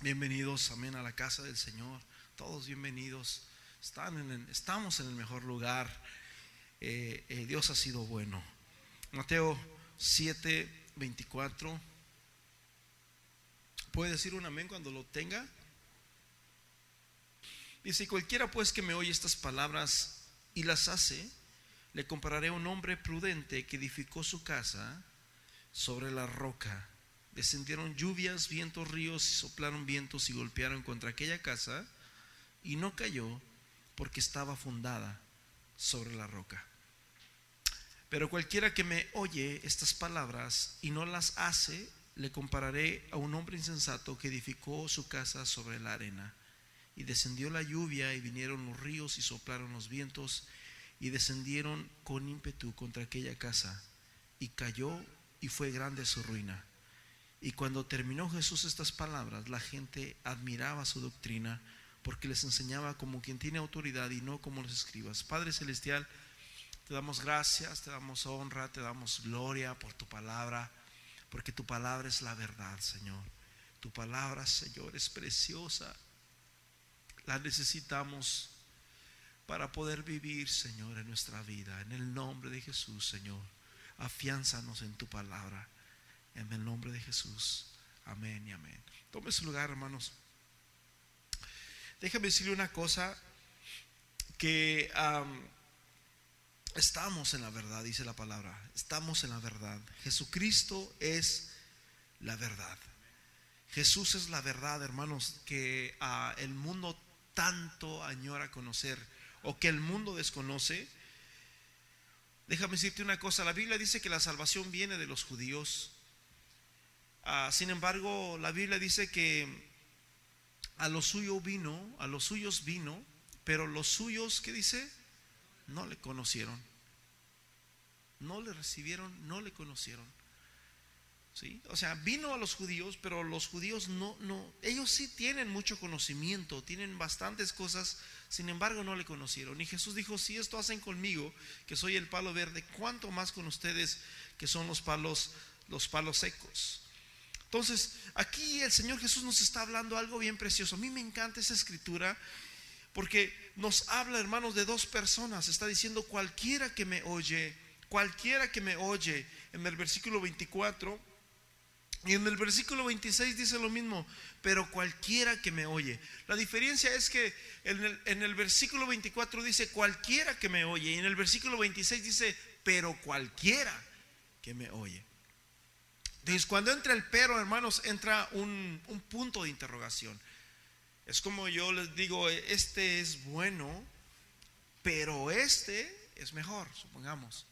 Bienvenidos, amén, a la casa del Señor. Todos bienvenidos. Están en el- estamos en el mejor lugar. Eh, eh, Dios ha sido bueno. Mateo 7, 24. ¿Puede decir un amén cuando lo tenga? Dice, cualquiera pues que me oye estas palabras y las hace, le compararé a un hombre prudente que edificó su casa sobre la roca. Descendieron lluvias, vientos, ríos y soplaron vientos y golpearon contra aquella casa y no cayó porque estaba fundada sobre la roca. Pero cualquiera que me oye estas palabras y no las hace, le compararé a un hombre insensato que edificó su casa sobre la arena. Y descendió la lluvia y vinieron los ríos y soplaron los vientos y descendieron con ímpetu contra aquella casa y cayó y fue grande su ruina. Y cuando terminó Jesús estas palabras, la gente admiraba su doctrina porque les enseñaba como quien tiene autoridad y no como los escribas. Padre Celestial, te damos gracias, te damos honra, te damos gloria por tu palabra, porque tu palabra es la verdad, Señor. Tu palabra, Señor, es preciosa. La necesitamos para poder vivir, Señor, en nuestra vida. En el nombre de Jesús, Señor, afiánzanos en tu palabra. En el nombre de Jesús. Amén y amén. Tome su lugar, hermanos. Déjame decirle una cosa que am, estamos en la verdad, dice la palabra. Estamos en la verdad. Jesucristo es la verdad. Jesús es la verdad, hermanos, que ah, el mundo tanto añora conocer o que el mundo desconoce. Déjame decirte una cosa, la Biblia dice que la salvación viene de los judíos. Ah, sin embargo, la Biblia dice que a los suyos vino, a los suyos vino, pero los suyos, ¿qué dice? No le conocieron. No le recibieron, no le conocieron. ¿Sí? O sea, vino a los judíos, pero los judíos no, no, ellos sí tienen mucho conocimiento, tienen bastantes cosas, sin embargo no le conocieron. Y Jesús dijo, si esto hacen conmigo, que soy el palo verde, ¿cuánto más con ustedes que son los palos, los palos secos? Entonces, aquí el Señor Jesús nos está hablando algo bien precioso. A mí me encanta esa escritura porque nos habla, hermanos, de dos personas. Está diciendo cualquiera que me oye, cualquiera que me oye, en el versículo 24. Y en el versículo 26 dice lo mismo, pero cualquiera que me oye. La diferencia es que en el, versículo 24 dice cualquiera que me oye. Y en el versículo 26 dice, pero cualquiera que me oye. Entonces, cuando entra el pero, hermanos, entra un, un punto de interrogación. Es como yo les digo, este es bueno, pero este es mejor, supongamos.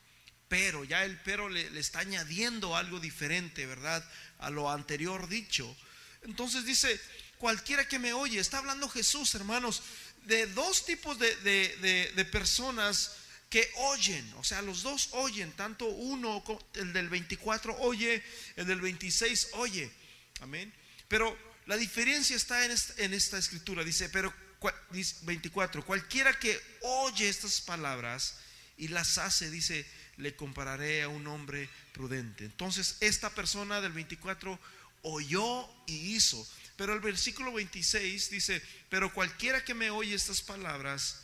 Pero ya el pero le, le está añadiendo algo diferente, ¿verdad? A lo anterior dicho. Entonces dice, cualquiera que me oye, está hablando Jesús, hermanos, de dos tipos de, de- de- de personas que oyen, o sea, los dos oyen, tanto uno, el del 24 oye, el del 26 oye, amén. Pero la diferencia está en esta, en esta escritura, dice, pero cua- dice 24, cualquiera que oye estas palabras y las hace, dice, le compararé a un hombre prudente. Entonces, esta persona del 24 oyó y hizo. Pero el versículo 26 dice, pero cualquiera que me oye estas palabras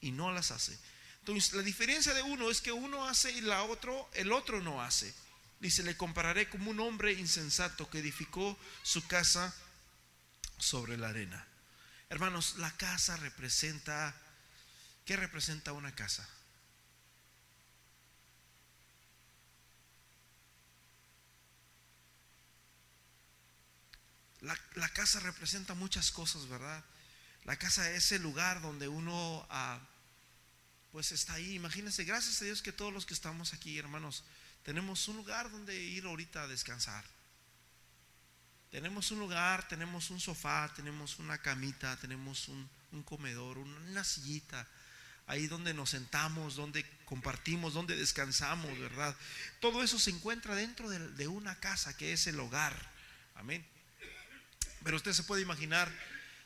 y no las hace. Entonces, la diferencia de uno es que uno hace y la otro, el otro no hace. Dice, le compararé como un hombre insensato que edificó su casa sobre la arena. Hermanos, la casa representa, ¿qué representa una casa? La, la casa representa muchas cosas, ¿verdad? La casa es el lugar donde uno, ah, pues está ahí. Imagínense, gracias a Dios que todos los que estamos aquí, hermanos, tenemos un lugar donde ir ahorita a descansar. Tenemos un lugar, tenemos un sofá, tenemos una camita, tenemos un, un comedor, un- una sillita, ahí donde nos sentamos, donde compartimos, donde descansamos, ¿verdad? Todo eso se encuentra dentro de, de una casa que es el hogar. Amén. Pero usted se puede imaginar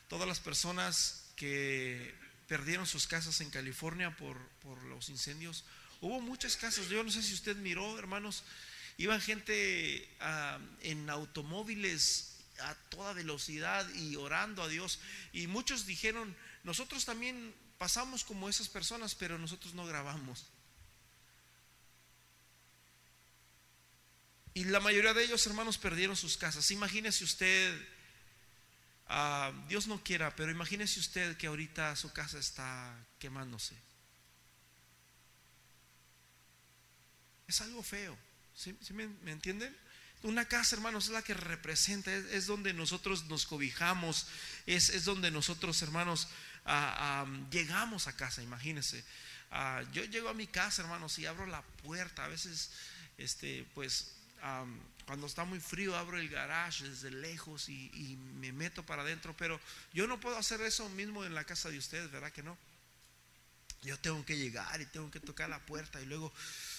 todas las personas que perdieron sus casas en California por, por los incendios. Hubo muchas casas, yo no sé si usted miró, hermanos, iban gente ah, en automóviles a toda velocidad y orando a Dios. Y muchos dijeron, nosotros también pasamos como esas personas, pero nosotros no grabamos. Y la mayoría de ellos, hermanos, perdieron sus casas. Imagínese usted, ah, Dios no quiera, pero imagínese usted que ahorita su casa está quemándose. Es algo feo. ¿Sí, me, entienden? Una casa, hermanos, es la que representa, es, donde nosotros nos cobijamos, es, donde nosotros, hermanos, ah, llegamos a casa, imagínense. Ah, yo llego a mi casa, hermanos, y abro la puerta. A veces, este, pues, cuando está muy frío, abro el garage desde lejos y, y me meto para adentro. Pero yo no puedo hacer eso mismo en la casa de ustedes, ¿verdad que no? Yo tengo que llegar y tengo que tocar la puerta y luego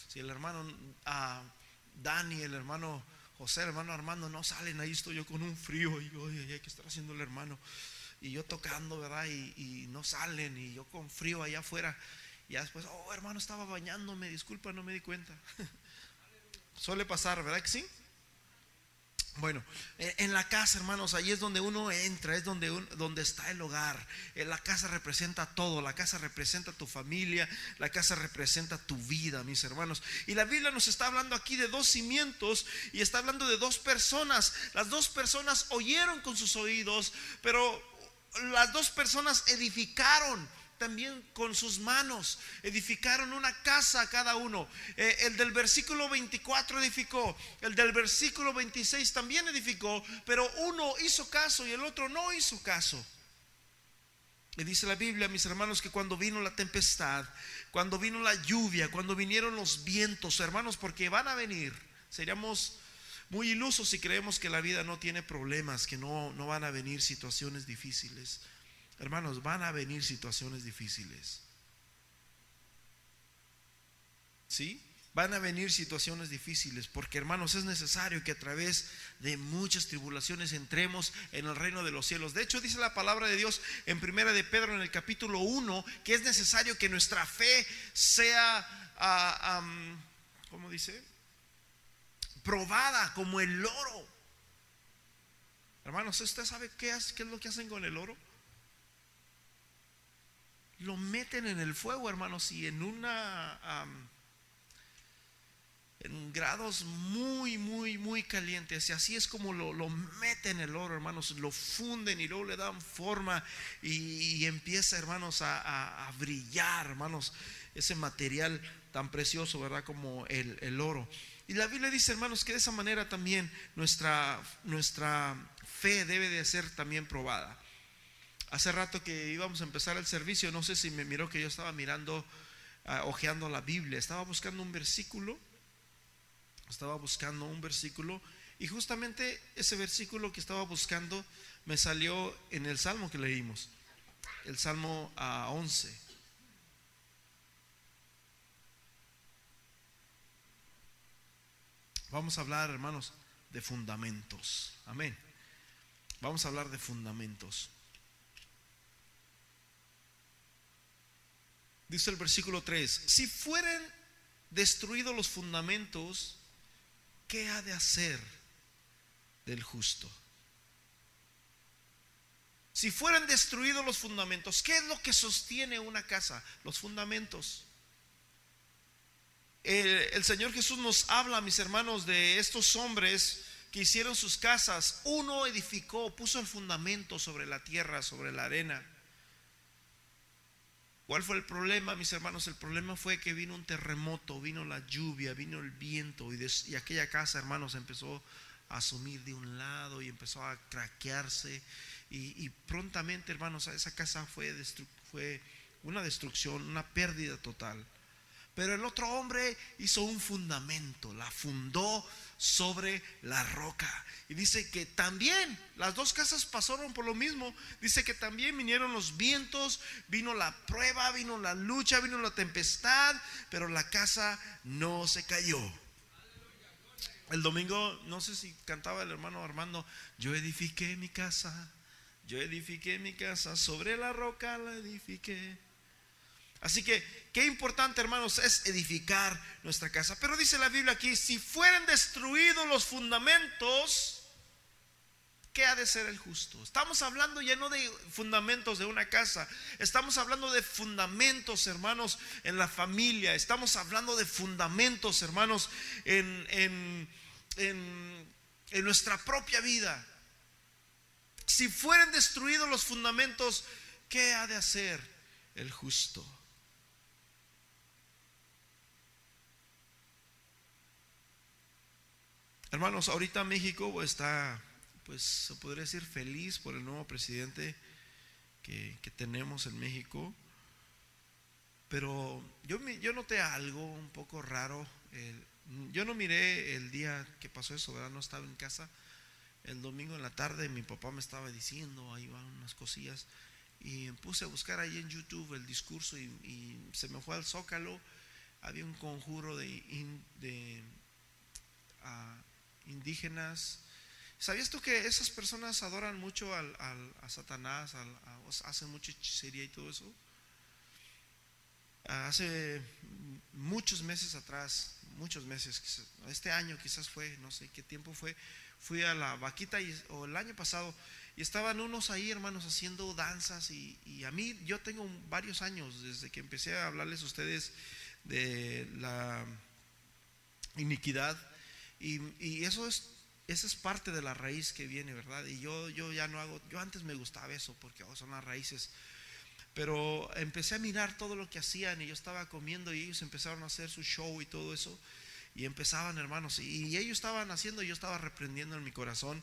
si el hermano uh, Dani, el hermano José, el hermano Armando no salen, ahí estoy yo con un frío y oye, ¿qué está haciendo el hermano? Y yo tocando, ¿verdad? Y, no salen y yo con frío allá afuera. Y después, oh hermano, estaba bañándome, disculpa, no me di cuenta. Suele pasar, ¿verdad que sí? Bueno, en la casa, hermanos, ahí es donde uno entra, es donde, donde está el hogar. Eh, la casa representa todo, la casa representa tu familia, la casa representa tu vida, mis hermanos. Y la Biblia nos está hablando aquí de dos cimientos y está hablando de dos personas. Las dos personas oyeron con sus oídos, pero las dos personas edificaron también con sus manos. Edificaron una casa cada uno. Eh, el del versículo 24 edificó. El del versículo 26 también edificó. Pero uno hizo caso y el otro no hizo caso. Y dice la Biblia, mis hermanos, que cuando vino la tempestad, cuando vino la lluvia, cuando vinieron los vientos, hermanos, porque van a venir, seríamos muy ilusos si creemos que la vida no tiene problemas, que no, no van a venir situaciones difíciles. Hermanos, van a venir situaciones difíciles. ¿Sí? Van a venir situaciones difíciles porque hermanos es necesario que a través de muchas tribulaciones entremos en el reino de los cielos. De hecho dice la palabra de Dios en primera de Pedro en el capítulo 1 que es necesario que nuestra fe sea, uh, ¿cómo dice? Probada como el oro. Hermanos, ¿usted sabe qué es, qué es lo que hacen con el oro? Lo meten en el fuego, hermanos, y en una... en grados muy, muy, muy calientes. Y así es como lo, lo, meten el oro, hermanos. Lo funden y luego le dan forma y, empieza, hermanos, a, brillar, hermanos, ese material tan precioso, ¿verdad? Como el, el, oro. Y la Biblia dice, hermanos, que de esa manera también nuestra, nuestra fe debe de ser también probada. Hace rato que íbamos a empezar el servicio, no sé si me miró que yo estaba mirando, uh, ojeando la Biblia, estaba buscando un versículo, estaba buscando un versículo y justamente ese versículo que estaba buscando me salió en el Salmo que leímos, el Salmo a 11. Vamos a hablar, hermanos, de fundamentos. Amén. Vamos a hablar de fundamentos. Dice el versículo 3, si fueren destruidos los fundamentos, ¿qué ha de hacer del justo? Si fueran destruidos los fundamentos, ¿qué es lo que sostiene una casa? Los fundamentos. El, el, Señor Jesús nos habla, mis hermanos, de estos hombres que hicieron sus casas. Uno edificó, puso el fundamento sobre la tierra, sobre la arena. ¿Cuál fue el problema, mis hermanos? El problema fue que vino un terremoto, vino la lluvia, vino el viento y, aquella casa, hermanos, empezó a sumir de un lado y empezó a craquearse y, prontamente, hermanos, esa casa fue, fue una destrucción, una pérdida total. Pero el otro hombre hizo un fundamento, la fundó sobre la roca. Y dice que también las dos casas pasaron por lo mismo. Dice que también vinieron los vientos, vino la prueba, vino la lucha, vino la tempestad, pero la casa no se cayó. El domingo, no sé si cantaba el hermano Armando, yo edifiqué mi casa, yo edifiqué mi casa, sobre la roca la edifiqué. Así que qué importante, hermanos, es edificar nuestra casa. Pero dice la Biblia aquí, si fueren destruidos los fundamentos, ¿Qué ha de ser el justo? Estamos hablando ya no de fundamentos de una casa, estamos hablando de fundamentos, hermanos, en la familia, estamos hablando de fundamentos, hermanos, en, en, en nuestra propia vida. Si fueren destruidos los fundamentos, ¿qué ha de hacer el justo? Hermanos, ahorita México está pues se podría decir feliz por el nuevo presidente que, tenemos en México. Pero yo, yo noté algo un poco raro. yo no miré el día que pasó eso, ¿verdad? No estaba en casa. El domingo en la tarde mi papá me estaba diciendo, ahí van unas cosillas. Y puse a buscar ahí en YouTube el discurso y, se me fue al zócalo. Había un conjuro de, de ah, indígenas ¿Sabías tú que esas personas adoran mucho al, a Satanás, hacen mucha hechicería y todo eso? Hace muchos meses atrás, muchos meses, este año quizás fue, no sé qué tiempo fue, fui a la vaquita o el año pasado y estaban unos ahí, hermanos, haciendo danzas y, a mí, yo tengo varios años desde que empecé a hablarles a ustedes de la iniquidad y, y eso es esa es parte de la raíz que viene, ¿verdad? Y yo, yo ya no hago, yo antes me gustaba eso porque oh, son las raíces. Pero empecé a mirar todo lo que hacían y yo estaba comiendo y ellos empezaron a hacer su show y todo eso. Y empezaban, hermanos, y ellos estaban haciendo y yo estaba reprendiendo en mi corazón.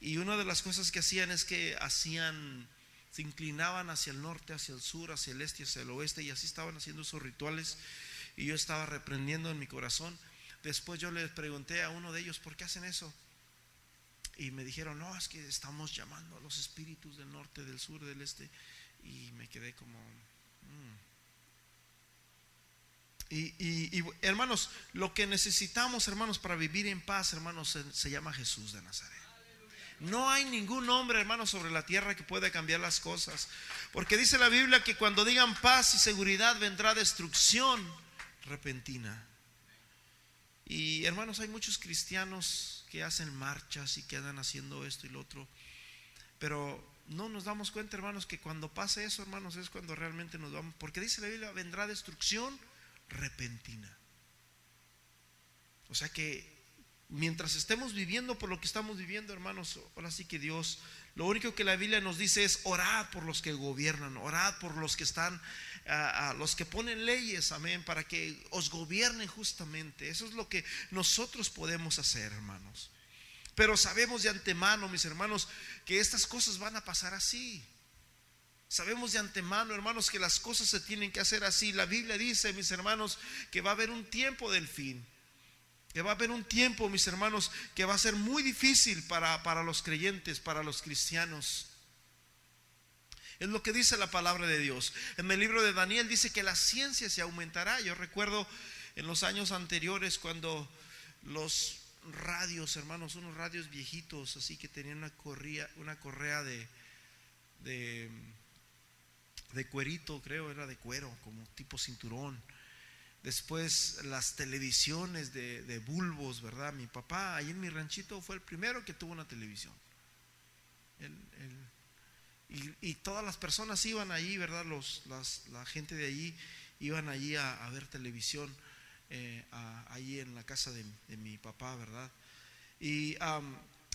Y una de las cosas que hacían es que hacían, se inclinaban hacia el norte, hacia el sur, hacia el este, hacia el oeste, y así estaban haciendo sus rituales. Y yo estaba reprendiendo en mi corazón. Después yo les pregunté a uno de ellos, ¿por qué hacen eso? Y me dijeron, no, es que estamos llamando a los espíritus del norte, del sur, del este. Y me quedé como... Mm". Y, hermanos, lo que necesitamos, hermanos, para vivir en paz, hermanos, se, llama Jesús de Nazaret. No hay ningún hombre, hermanos, sobre la tierra que pueda cambiar las cosas. Porque dice la Biblia que cuando digan paz y seguridad vendrá destrucción repentina. Y hermanos, hay muchos cristianos que hacen marchas y que andan haciendo esto y lo otro. Pero no nos damos cuenta, hermanos, que cuando pase eso, hermanos, es cuando realmente nos vamos. Porque dice la Biblia, vendrá destrucción repentina. O sea que mientras estemos viviendo por lo que estamos viviendo, hermanos, ahora sí que Dios, lo único que la Biblia nos dice es orad por los que gobiernan, orad por los que están, a los que ponen leyes, amén, para que os gobiernen justamente. Eso es lo que nosotros podemos hacer, hermanos. Pero sabemos de antemano, mis hermanos, que estas cosas van a pasar así. Sabemos de antemano, hermanos, que las cosas se tienen que hacer así. La Biblia dice, mis hermanos, que va a haber un tiempo del fin. Que va a haber un tiempo, mis hermanos, que va a ser muy difícil para, para los creyentes, para los cristianos. Es lo que dice la palabra de Dios. En el libro de Daniel dice que la ciencia se aumentará. Yo recuerdo en los años anteriores cuando los radios, hermanos, unos radios viejitos, así que tenían una correa, una correa de, de, de cuerito, creo, era de cuero, como tipo cinturón Después las televisiones de, bulbos, ¿verdad? Mi papá ahí en mi ranchito fue el primero que tuvo una televisión. Y, todas las personas iban allí, ¿verdad? Los, la gente de allí iban allí a, ver televisión, eh, allí en la casa de, mi papá, ¿verdad? Y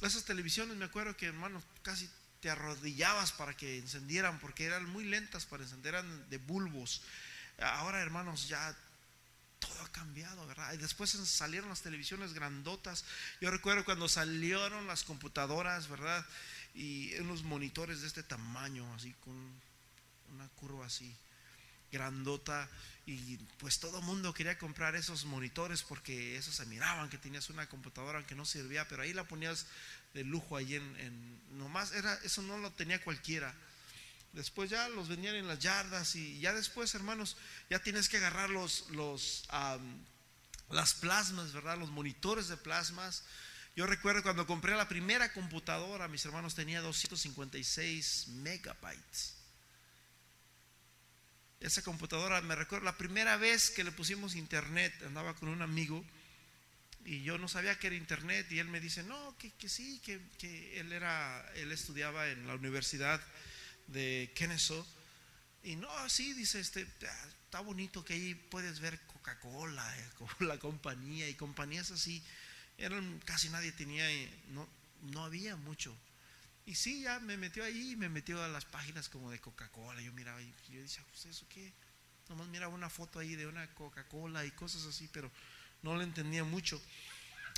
esas televisiones, me acuerdo que, hermanos, casi te arrodillabas para que encendieran, porque eran muy lentas para encender, eran de bulbos. Ahora, hermanos, ya todo ha cambiado, ¿verdad? Y después salieron las televisiones grandotas. Yo recuerdo cuando salieron las computadoras, ¿verdad? Y unos monitores de este tamaño, así con una curva así grandota y pues todo el mundo quería comprar esos monitores porque esos se miraban que tenías una computadora que no servía, pero ahí la ponías de lujo ahí en, en nomás era eso no lo tenía cualquiera. Después ya los vendían en las yardas y ya después, hermanos, ya tienes que agarrar los, los las plasmas, ¿verdad? Los monitores de plasmas. Yo recuerdo cuando compré la primera computadora, mis hermanos tenía 256 megabytes. Esa computadora, me recuerdo la primera vez que le pusimos internet, andaba con un amigo y yo no sabía que era internet y él me dice, no, que, sí, que, que, él era, él estudiaba en la universidad de Kennesaw y no, sí, dice, este, ah, está bonito que ahí puedes ver Coca-Cola, eh, la compañía y compañías así, eran, casi nadie tenía, eh, no, no había mucho. Y sí, ya me metió ahí y me metió a las páginas como de Coca-Cola. Yo miraba y yo decía, pues eso qué. Nomás miraba una foto ahí de una Coca-Cola y cosas así, pero no le entendía mucho.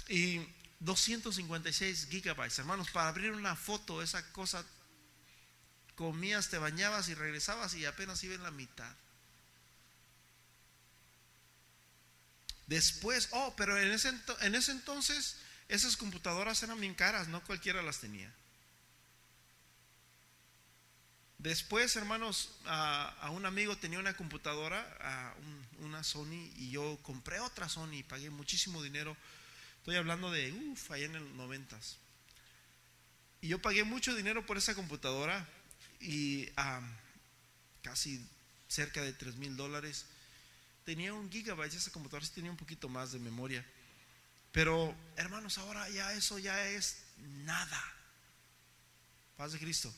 Y 256 gigabytes, hermanos, para abrir una foto, esa cosa, comías, te bañabas y regresabas y apenas iba en la mitad. Después, oh, pero en ese, en ese entonces esas computadoras eran bien caras, no cualquiera las tenía. Después, hermanos, a, un amigo tenía una computadora, una Sony, y yo compré otra Sony y pagué muchísimo dinero. Estoy hablando de, uff, allá en el noventas. Y yo pagué mucho dinero por esa computadora y casi cerca de 3 mil dólares. Tenía un gigabyte, esa computadora sí tenía un poquito más de memoria. Pero, hermanos, ahora ya eso ya es nada. Paz de Cristo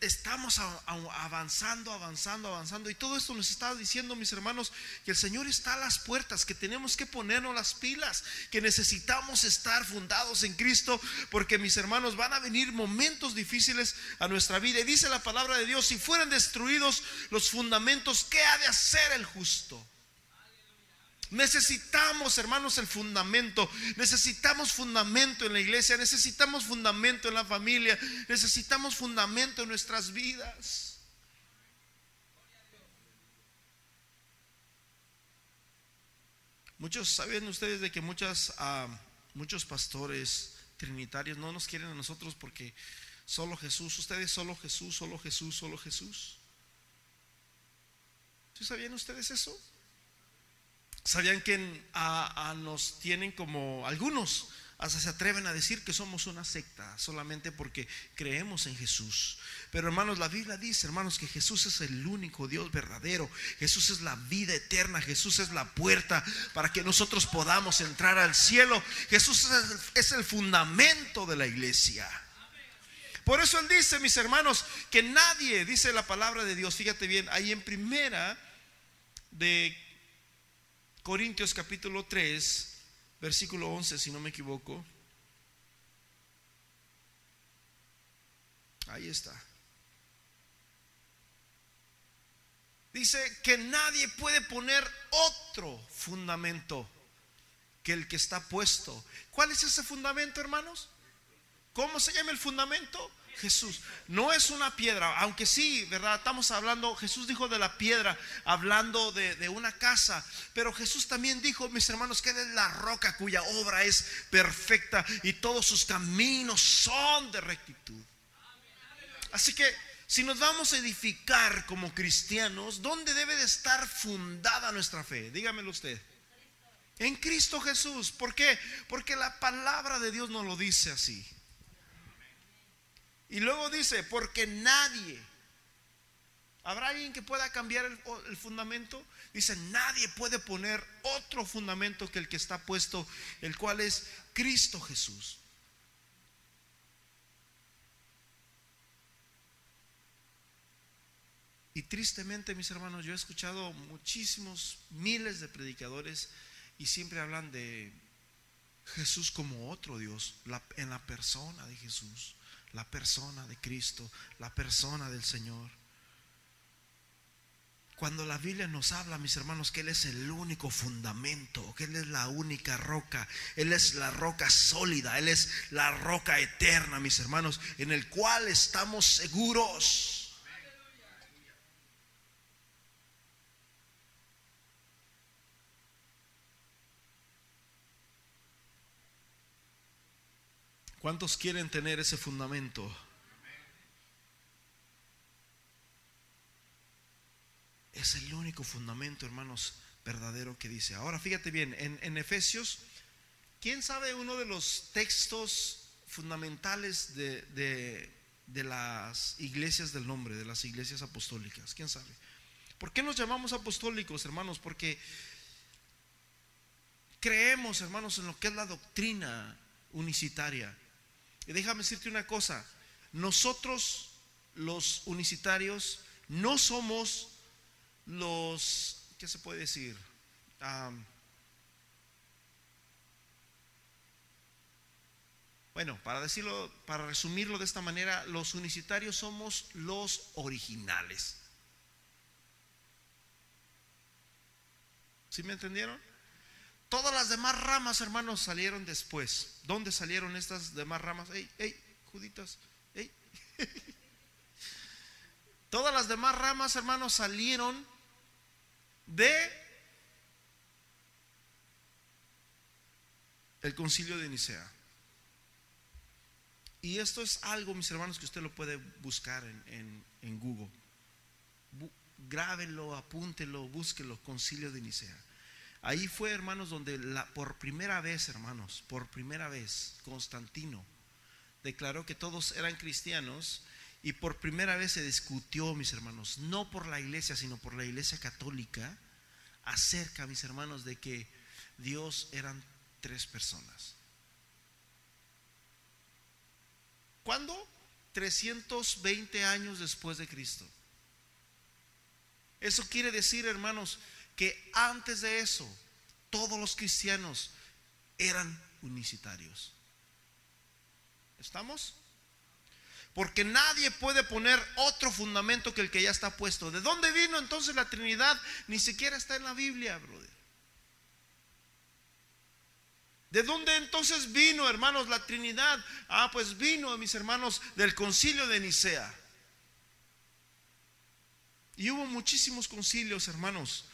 estamos avanzando, avanzando, avanzando. Y todo esto nos está diciendo, mis hermanos, que el Señor está a las puertas, que tenemos que ponernos las pilas, que necesitamos estar fundados en Cristo, porque mis hermanos van a venir momentos difíciles a nuestra vida. Y dice la palabra de Dios, si fueran destruidos los fundamentos, ¿qué ha de hacer el justo? Necesitamos, hermanos, el fundamento. Necesitamos fundamento en la iglesia. Necesitamos fundamento en la familia. Necesitamos fundamento en nuestras vidas. Muchos, ¿saben ustedes de que muchas, ah, muchos pastores trinitarios no nos quieren a nosotros porque solo Jesús, ustedes solo Jesús, solo Jesús, solo Jesús? ¿Sí sabían ustedes eso? ¿Sabían que nos tienen como algunos? Hasta se atreven a decir que somos una secta solamente porque creemos en Jesús. Pero hermanos, la Biblia dice, hermanos, que Jesús es el único Dios verdadero. Jesús es la vida eterna. Jesús es la puerta para que nosotros podamos entrar al cielo. Jesús es el fundamento de la iglesia. Por eso Él dice, mis hermanos, que nadie, dice la palabra de Dios, fíjate bien, ahí en primera de Corintios capítulo 3, versículo 11, si no me equivoco. Ahí está. Dice que nadie puede poner otro fundamento que el que está puesto. ¿Cuál es ese fundamento, hermanos? ¿Cómo se llama el fundamento? Jesús. No es una piedra, aunque sí, ¿verdad? Estamos hablando, Jesús dijo de la piedra, hablando de, una casa, pero Jesús también dijo, mis hermanos, que es la roca cuya obra es perfecta y todos sus caminos son de rectitud. Así que si nos vamos a edificar como cristianos, ¿dónde debe de estar fundada nuestra fe? Dígamelo usted. En Cristo Jesús. ¿Por qué? Porque la palabra de Dios nos lo dice así. Y luego dice, porque nadie, ¿habrá alguien que pueda cambiar el, fundamento? Dice, nadie puede poner otro fundamento que el que está puesto, el cual es Cristo Jesús. Y tristemente, mis hermanos, yo he escuchado muchísimos, miles de predicadores y siempre hablan de Jesús como otro Dios, en la persona de Jesús la persona de Cristo, la persona del Señor. Cuando la Biblia nos habla, mis hermanos, que Él es el único fundamento, que Él es la única roca, Él es la roca sólida, Él es la roca eterna, mis hermanos, en el cual estamos seguros. ¿Cuántos quieren tener ese fundamento? Es el único fundamento, hermanos, verdadero que dice. Ahora fíjate bien, en, Efesios, ¿quién sabe uno de los textos fundamentales de, de las iglesias del nombre, de las iglesias apostólicas? ¿Quién sabe? ¿Por qué nos llamamos apostólicos, hermanos? Porque creemos, hermanos, en lo que es la doctrina unicitaria. Y déjame decirte una cosa, nosotros los unicitarios no somos los, ¿qué se puede decir? bueno, para decirlo, para resumirlo de esta manera, los unicitarios somos los originales. ¿Sí me entendieron? Todas las demás ramas, hermanos, salieron después. ¿Dónde salieron estas demás ramas? ¡Ey, ey, juditas! ¡Ey! Todas las demás ramas, hermanos, salieron de el concilio de Nicea. Y esto es algo, mis hermanos, que usted lo puede buscar en, en, Google. grábelo, apúntelo, búsquelo, concilio de Nicea. Ahí fue, hermanos, donde por primera vez, hermanos, por primera vez, Constantino declaró que todos eran cristianos y por primera vez se discutió, mis hermanos, no por la iglesia, sino por la iglesia católica, acerca, mis hermanos, de que Dios eran tres personas. ¿Cuándo? 320 años después de Cristo. Eso quiere decir, hermanos, que antes de eso todos los cristianos eran unicitarios. ¿Estamos? Porque nadie puede poner otro fundamento que el que ya está puesto. ¿De dónde vino entonces la Trinidad? Ni siquiera está en la Biblia, brother. ¿De dónde entonces vino, hermanos, la Trinidad? Ah, pues vino, mis hermanos, del concilio de Nicea. Y hubo muchísimos concilios, hermanos.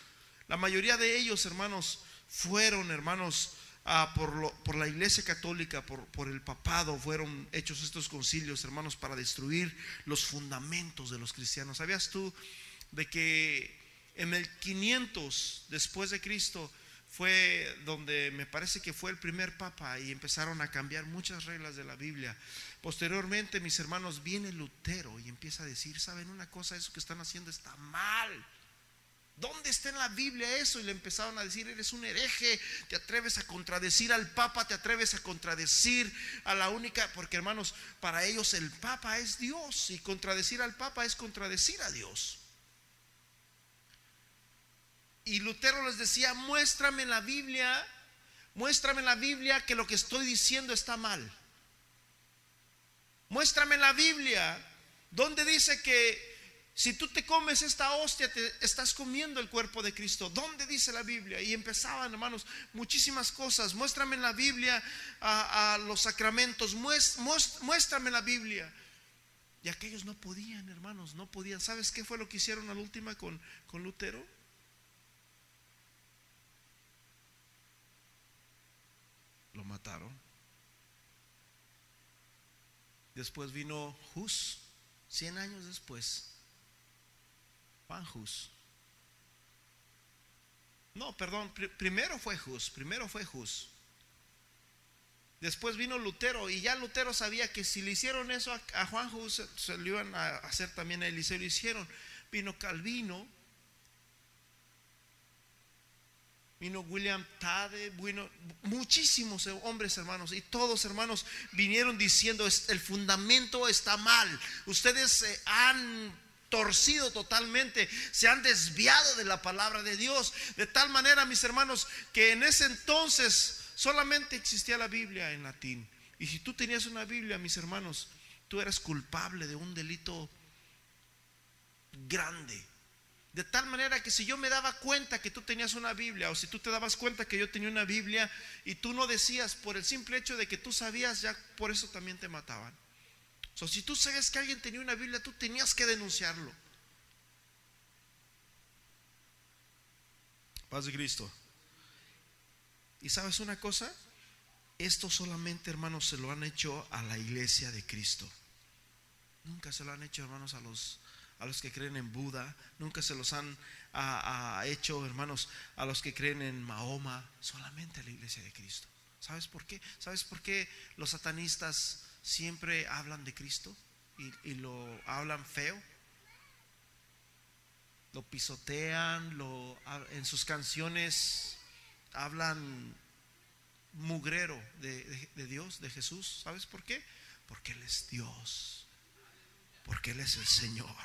La mayoría de ellos, hermanos, fueron, hermanos, ah, por, la iglesia católica, por, por el papado, fueron hechos estos concilios, hermanos, para destruir los fundamentos de los cristianos. ¿Sabías tú de que en el 500 después de Cristo fue donde me parece que fue el primer papa y empezaron a cambiar muchas reglas de la Biblia. Posteriormente, mis hermanos, viene Lutero y empieza a decir, ¿saben una cosa? Eso que están haciendo está mal. ¿Dónde está en la Biblia eso? Y le empezaron a decir, eres un hereje, te atreves a contradecir al Papa, te atreves a contradecir a la única, porque hermanos, para ellos el Papa es Dios y contradecir al Papa es contradecir a Dios. Y Lutero les decía, muéstrame en la Biblia, muéstrame en la Biblia que lo que estoy diciendo está mal. Muéstrame en la Biblia donde dice que si tú te comes esta hostia, te estás comiendo el cuerpo de Cristo. ¿Dónde dice la Biblia? Y empezaban, hermanos, muchísimas cosas. Muéstrame en la Biblia a, los sacramentos. Muéstrame la Biblia. Y aquellos no podían, hermanos, no podían. ¿Sabes qué fue lo que hicieron a la última con, con Lutero? Lo mataron. Después vino Hus, 100 años después Juan Hus. No, perdón, primero fue Hus, primero fue Hus. Después vino Lutero y ya Lutero sabía que si le hicieron eso a, Juan Hus, se, lo iban a hacer también a se lo hicieron. Vino Calvino, vino William Tade, vino muchísimos hombres hermanos y todos hermanos vinieron diciendo el fundamento está mal. Ustedes eh, han torcido totalmente, se han desviado de la palabra de Dios, de tal manera, mis hermanos, que en ese entonces solamente existía la Biblia en latín. Y si tú tenías una Biblia, mis hermanos, tú eras culpable de un delito grande. De tal manera que si yo me daba cuenta que tú tenías una Biblia, o si tú te dabas cuenta que yo tenía una Biblia y tú no decías por el simple hecho de que tú sabías, ya por eso también te mataban si tú sabes que alguien tenía una Biblia, tú tenías que denunciarlo. Paz de Cristo. ¿Y sabes una cosa? Esto solamente, hermanos, se lo han hecho a la iglesia de Cristo. Nunca se lo han hecho, hermanos, a los, a los que creen en Buda. Nunca se los han hecho, hermanos, a los que creen en Mahoma. Solamente a la iglesia de Cristo. ¿Sabes por qué? ¿Sabes por qué los satanistas siempre hablan de Cristo y, lo hablan feo. Lo pisotean, lo, en sus canciones hablan mugrero de, de Dios, de Jesús. ¿Sabes por qué? Porque Él es Dios. Porque Él es el Señor.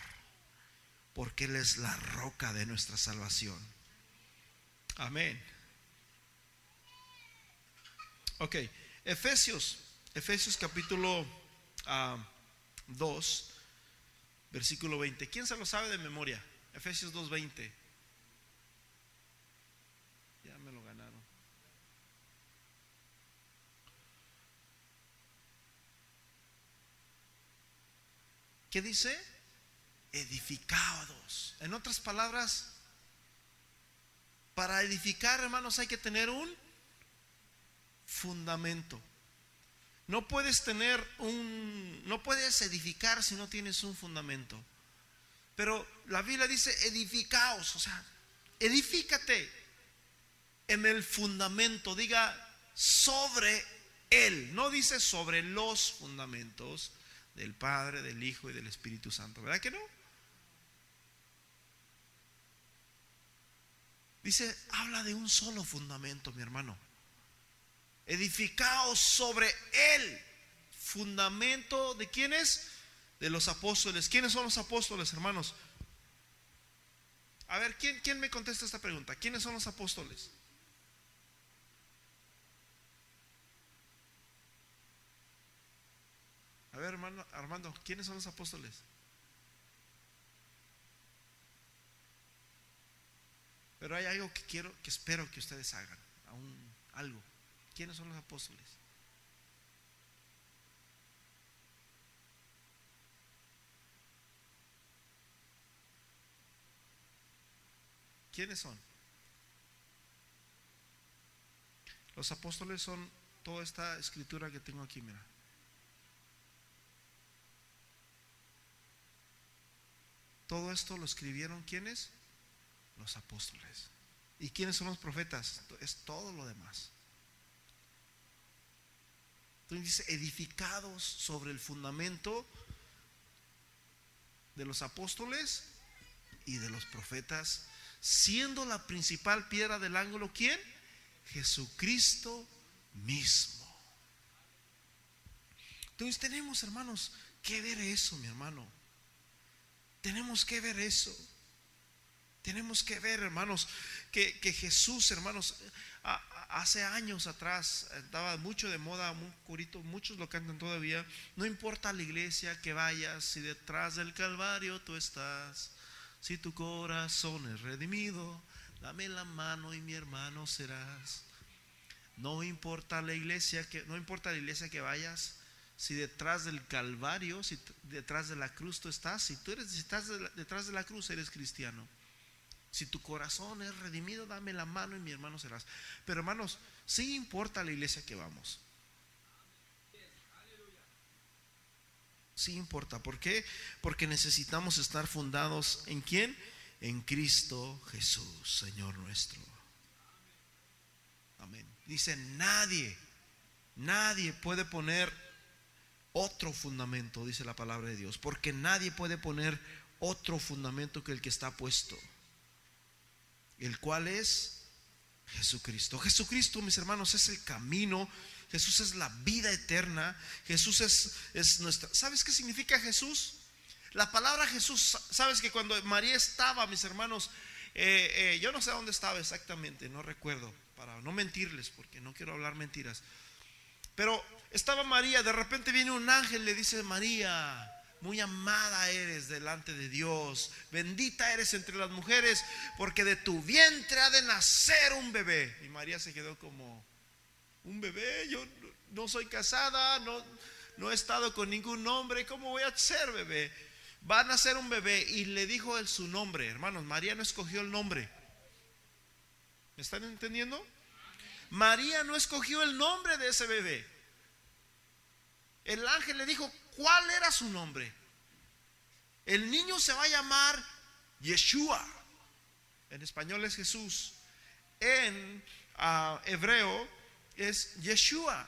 Porque Él es la roca de nuestra salvación. Amén. Ok, Efesios, Efesios capítulo 2, ah, versículo 20. ¿Quién se lo sabe de memoria? Efesios 2.20. Ya me lo ganaron. ¿Qué dice? Edificados. En otras palabras, para edificar, hermanos, hay que tener un fundamento. No puedes tener un, no puedes edificar si no tienes un fundamento. Pero la Biblia dice edificaos, o sea, edifícate en el fundamento, diga sobre él, no dice sobre los fundamentos del Padre, del Hijo y del Espíritu Santo, ¿verdad que no? Dice, habla de un solo fundamento, mi hermano. Edificaos sobre él. Fundamento de quiénes? De los apóstoles. ¿Quiénes son los apóstoles, hermanos? A ver, ¿quién, quién me contesta esta pregunta? ¿Quiénes son los apóstoles? A ver, hermano Armando, ¿quiénes son los apóstoles? Pero hay algo que quiero, que espero que ustedes hagan, aún algo. ¿Quiénes son los apóstoles? ¿Quiénes son? Los apóstoles son toda esta escritura que tengo aquí, mira. Todo esto lo escribieron quiénes? los apóstoles. ¿Y quiénes son los profetas? Es todo lo demás. Entonces dice, edificados sobre el fundamento de los apóstoles y de los profetas, siendo la principal piedra del ángulo, ¿quién? Jesucristo mismo. Entonces tenemos, hermanos, que ver eso, mi hermano. Tenemos que ver eso. Tenemos que ver, hermanos, que, Jesús, hermanos, hace años atrás estaba mucho de moda, muy curito, muchos lo cantan todavía. No importa la iglesia que vayas, si detrás del Calvario tú estás, si tu corazón es redimido, dame la mano y mi hermano serás. No importa la iglesia que, no importa la iglesia que vayas, si detrás del Calvario, si detrás de la cruz tú estás, si tú eres, estás detrás de la cruz eres cristiano. Si tu corazón es redimido, dame la mano y mi hermano serás. Pero hermanos, sí importa la iglesia que vamos. Sí importa. ¿Por qué? Porque necesitamos estar fundados en quién? En Cristo Jesús, Señor nuestro. Amén. Dice, nadie, nadie puede poner otro fundamento, dice la palabra de Dios. Porque nadie puede poner otro fundamento que el que está puesto el cual es Jesucristo. Jesucristo, mis hermanos, es el camino. Jesús es la vida eterna. Jesús es, es nuestra... ¿Sabes qué significa Jesús? La palabra Jesús, sabes que cuando María estaba, mis hermanos, eh, eh, yo no sé dónde estaba exactamente, no recuerdo, para no mentirles, porque no quiero hablar mentiras. Pero estaba María, de repente viene un ángel, le dice, María, muy amada eres delante de Dios, bendita eres entre las mujeres, porque de tu vientre ha de nacer un bebé. Y María se quedó como, un bebé, yo no soy casada, no, no he estado con ningún hombre, ¿cómo voy a ser bebé? Va a nacer un bebé y le dijo él su nombre, hermanos, María no escogió el nombre. ¿Me están entendiendo? María no escogió el nombre de ese bebé. El ángel le dijo, ¿Cuál era su nombre? El niño se va a llamar Yeshua. En español es Jesús. En ah, hebreo es Yeshua.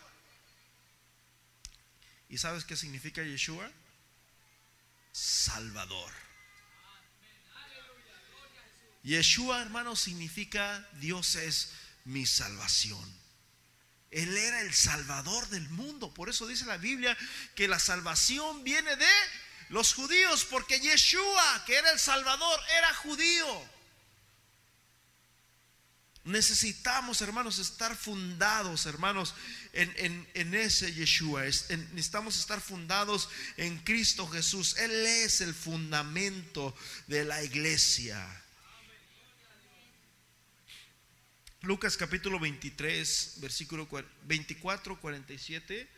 ¿Y sabes qué significa Yeshua? Salvador. Yeshua, hermano, significa Dios es mi salvación. Él era el salvador del mundo. Por eso dice la Biblia que la salvación viene de los judíos, porque Yeshua, que era el salvador, era judío. Necesitamos, hermanos, estar fundados, hermanos, en, ese Yeshua. necesitamos estar fundados en Cristo Jesús. Él es el fundamento de la iglesia. Lucas capítulo 23, versículo 24, 47.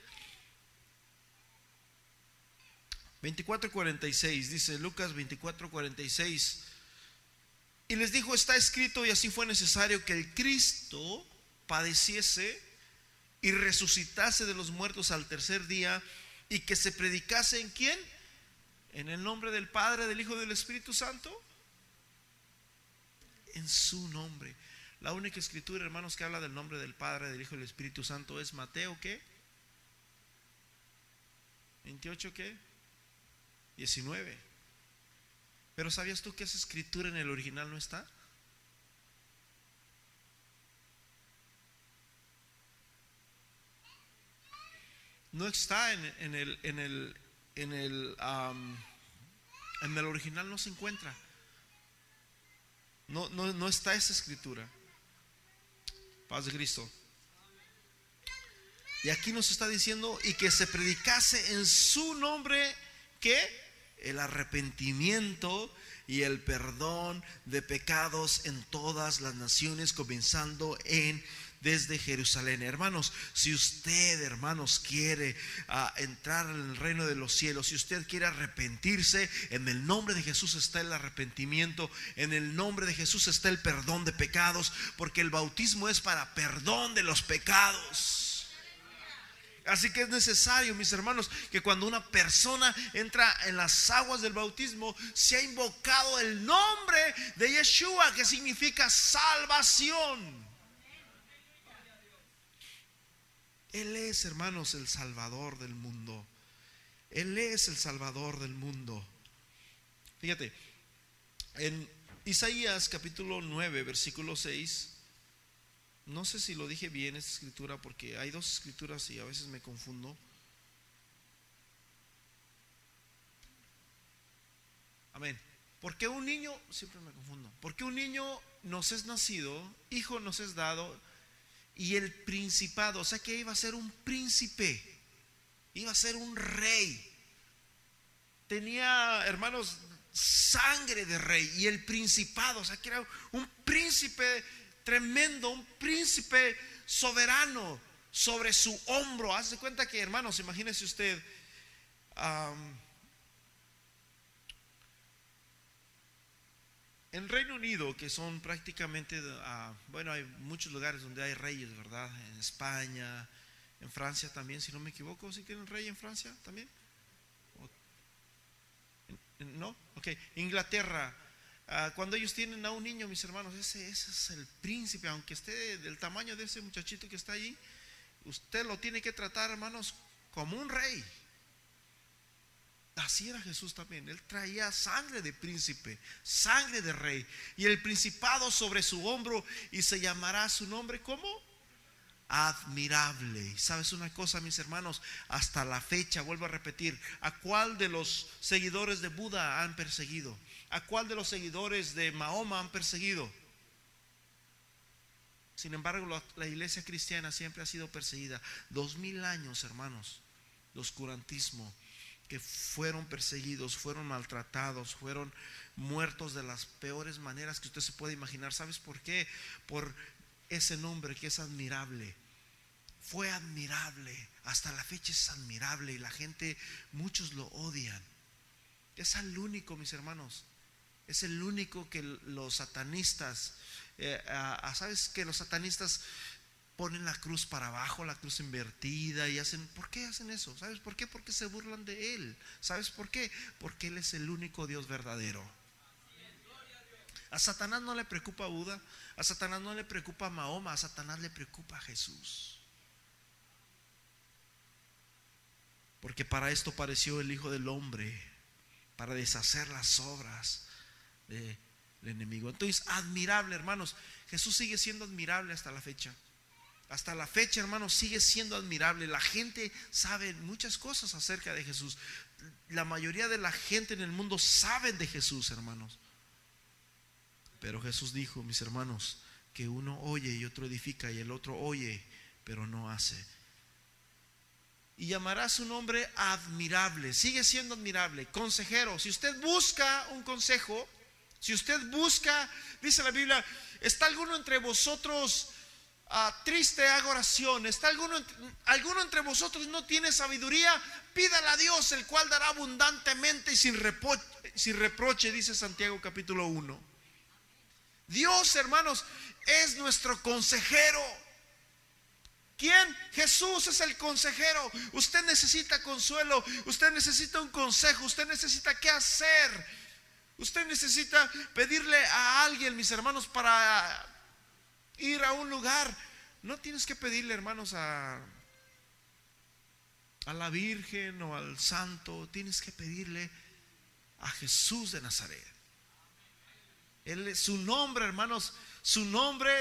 24, 46, dice Lucas 24, 46. Y les dijo, está escrito y así fue necesario que el Cristo padeciese y resucitase de los muertos al tercer día y que se predicase en quién? En el nombre del Padre, del Hijo y del Espíritu Santo. En su nombre. La única escritura, hermanos, que habla del nombre del Padre, del Hijo y del Espíritu Santo es Mateo, ¿qué? 28, ¿qué? 19. Pero ¿sabías tú que esa escritura en el original no está? No está en, el, en el, en el, en el original, no se encuentra. No, no, no está esa escritura. Paz de Cristo. Y aquí nos está diciendo, y que se predicase en su nombre, que el arrepentimiento y el perdón de pecados en todas las naciones, comenzando en desde Jerusalén. Hermanos, si usted, hermanos, quiere ah, entrar en el reino de los cielos, si usted quiere arrepentirse, en el nombre de Jesús está el arrepentimiento, en el nombre de Jesús está el perdón de pecados, porque el bautismo es para perdón de los pecados. Así que es necesario, mis hermanos, que cuando una persona entra en las aguas del bautismo, se ha invocado el nombre de Yeshua, que significa salvación. Él es, hermanos, el Salvador del mundo. Él es el Salvador del mundo. Fíjate, en Isaías capítulo 9, versículo 6, no sé si lo dije bien esta escritura porque hay dos escrituras y a veces me confundo. Amén. Porque un niño, siempre me confundo, porque un niño nos es nacido, hijo nos es dado, y el principado, o sea que iba a ser un príncipe, iba a ser un rey. Tenía, hermanos, sangre de rey y el principado, o sea que era un príncipe tremendo, un príncipe soberano sobre su hombro. Hace cuenta que, hermanos, imagínese usted. En Reino Unido, que son prácticamente, ah, bueno, hay muchos lugares donde hay reyes, ¿verdad? En España, en Francia también, si no me equivoco, ¿sí tienen rey en Francia también? ¿No? Ok, Inglaterra, Ah, cuando ellos tienen a un niño, mis hermanos, ese, es el príncipe, aunque esté del tamaño de ese muchachito que está allí, usted lo tiene que tratar, hermanos, como un rey. Así era Jesús también. Él traía sangre de príncipe, sangre de rey. Y el principado sobre su hombro y se llamará su nombre como admirable. Sabes una cosa, mis hermanos, hasta la fecha, vuelvo a repetir, ¿a cuál de los seguidores de Buda han perseguido? ¿A cuál de los seguidores de Mahoma han perseguido? Sin embargo, la, iglesia cristiana siempre ha sido perseguida. Dos mil años, hermanos, de oscurantismo, que fueron perseguidos, fueron maltratados, fueron muertos de las peores maneras que usted se puede imaginar. ¿Sabes por qué? Por ese nombre que es admirable. Fue admirable. Hasta la fecha es admirable y la gente, muchos lo odian. Es al único, mis hermanos, es el único que los satanistas, eh, ¿sabes que los satanistas ponen la cruz para abajo, la cruz invertida y hacen, ¿por qué hacen eso? ¿Sabes por qué? Porque se burlan de Él. ¿Sabes por qué? Porque Él es el único Dios verdadero. A Satanás no le preocupa Buda, a Satanás no le preocupa Mahoma, a Satanás le preocupa Jesús. Porque para esto pareció el Hijo del Hombre, para deshacer las obras del enemigo. Entonces, admirable, hermanos. Jesús sigue siendo admirable hasta la fecha. Hasta la fecha, hermanos, sigue siendo admirable. La gente sabe muchas cosas acerca de Jesús. La mayoría de la gente en el mundo sabe de Jesús, hermanos. Pero Jesús dijo, mis hermanos, que uno oye y otro edifica y el otro oye, pero no hace. Y llamará su nombre admirable. Sigue siendo admirable. Consejero. Si usted busca un consejo, si usted busca, dice la Biblia, ¿está alguno entre vosotros triste haga oración. ¿Está alguno, alguno entre vosotros no tiene sabiduría? Pídala a Dios, el cual dará abundantemente y sin, sin reproche, dice Santiago capítulo 1. Dios, hermanos, es nuestro consejero. ¿Quién? Jesús es el consejero. Usted necesita consuelo, usted necesita un consejo, usted necesita qué hacer. Usted necesita pedirle a alguien, mis hermanos, para ir a un lugar. No tienes que pedirle, hermanos, a, a la Virgen o al Santo. Tienes que pedirle a Jesús de Nazaret. Él, su nombre, hermanos, su nombre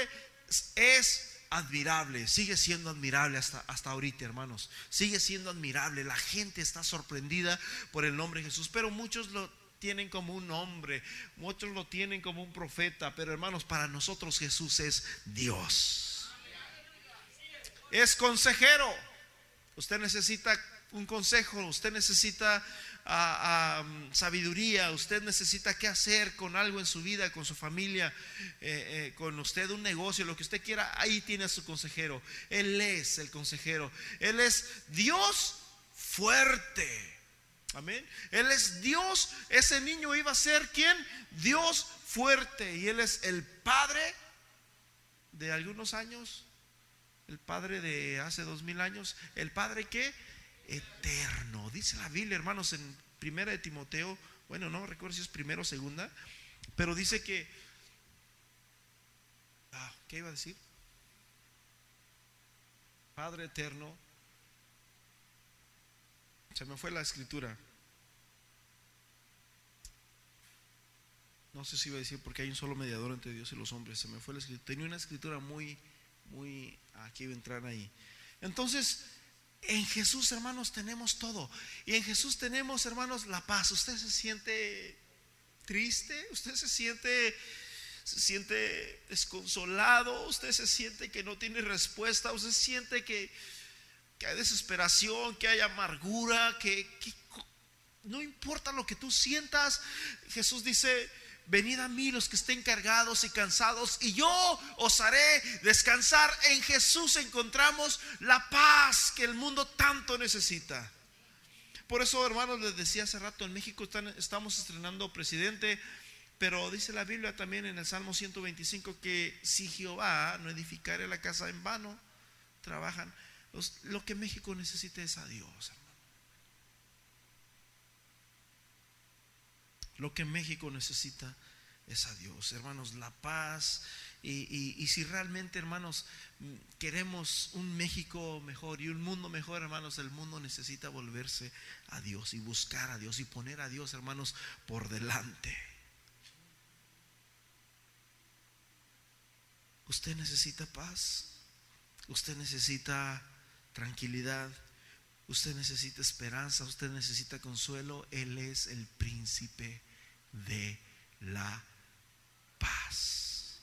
es admirable, sigue siendo admirable hasta, hasta ahorita, hermanos. Sigue siendo admirable. La gente está sorprendida por el nombre de Jesús, pero muchos lo tienen como un hombre, muchos lo tienen como un profeta, pero hermanos, para nosotros Jesús es Dios. Es consejero. Usted necesita un consejo, usted necesita ah, ah, sabiduría, usted necesita qué hacer con algo en su vida, con su familia, eh, eh, con usted un negocio, lo que usted quiera, ahí tiene a su consejero. Él es el consejero. Él es Dios fuerte. Amén. Él es Dios. Ese niño iba a ser quién? Dios fuerte. Y Él es el Padre de algunos años. El Padre de hace dos mil años. El Padre que eterno. Dice la Biblia, hermanos, en primera de Timoteo. Bueno, no recuerdo si es primero o segunda. Pero dice que. Ah, ¿Qué iba a decir? Padre eterno. Se me fue la escritura. No sé si iba a decir porque hay un solo mediador entre Dios y los hombres, se me fue la escritura, tenía una escritura muy, muy, aquí iba a entrar ahí. Entonces, en Jesús, hermanos, tenemos todo. Y en Jesús tenemos, hermanos, la paz. Usted se siente triste, usted se siente se siente desconsolado, usted se siente que no tiene respuesta, usted siente que, que hay desesperación, que hay amargura, que, que no importa lo que tú sientas, Jesús dice, venid a mí los que estén cargados y cansados, y yo os haré descansar. En Jesús encontramos la paz que el mundo tanto necesita. Por eso, hermanos, les decía hace rato, en México estamos estrenando presidente, pero dice la Biblia también en el Salmo 125 que si Jehová no edificare la casa en vano, trabajan. lo que México necesita es a Dios, hermano. Lo que México necesita es a Dios, hermanos, la paz. Y, si realmente, hermanos, queremos un México mejor y un mundo mejor, hermanos, el mundo necesita volverse a Dios y buscar a Dios y poner a Dios, hermanos, por delante. Usted necesita paz, usted necesita tranquilidad, usted necesita esperanza, usted necesita consuelo. Él es el príncipe de la paz.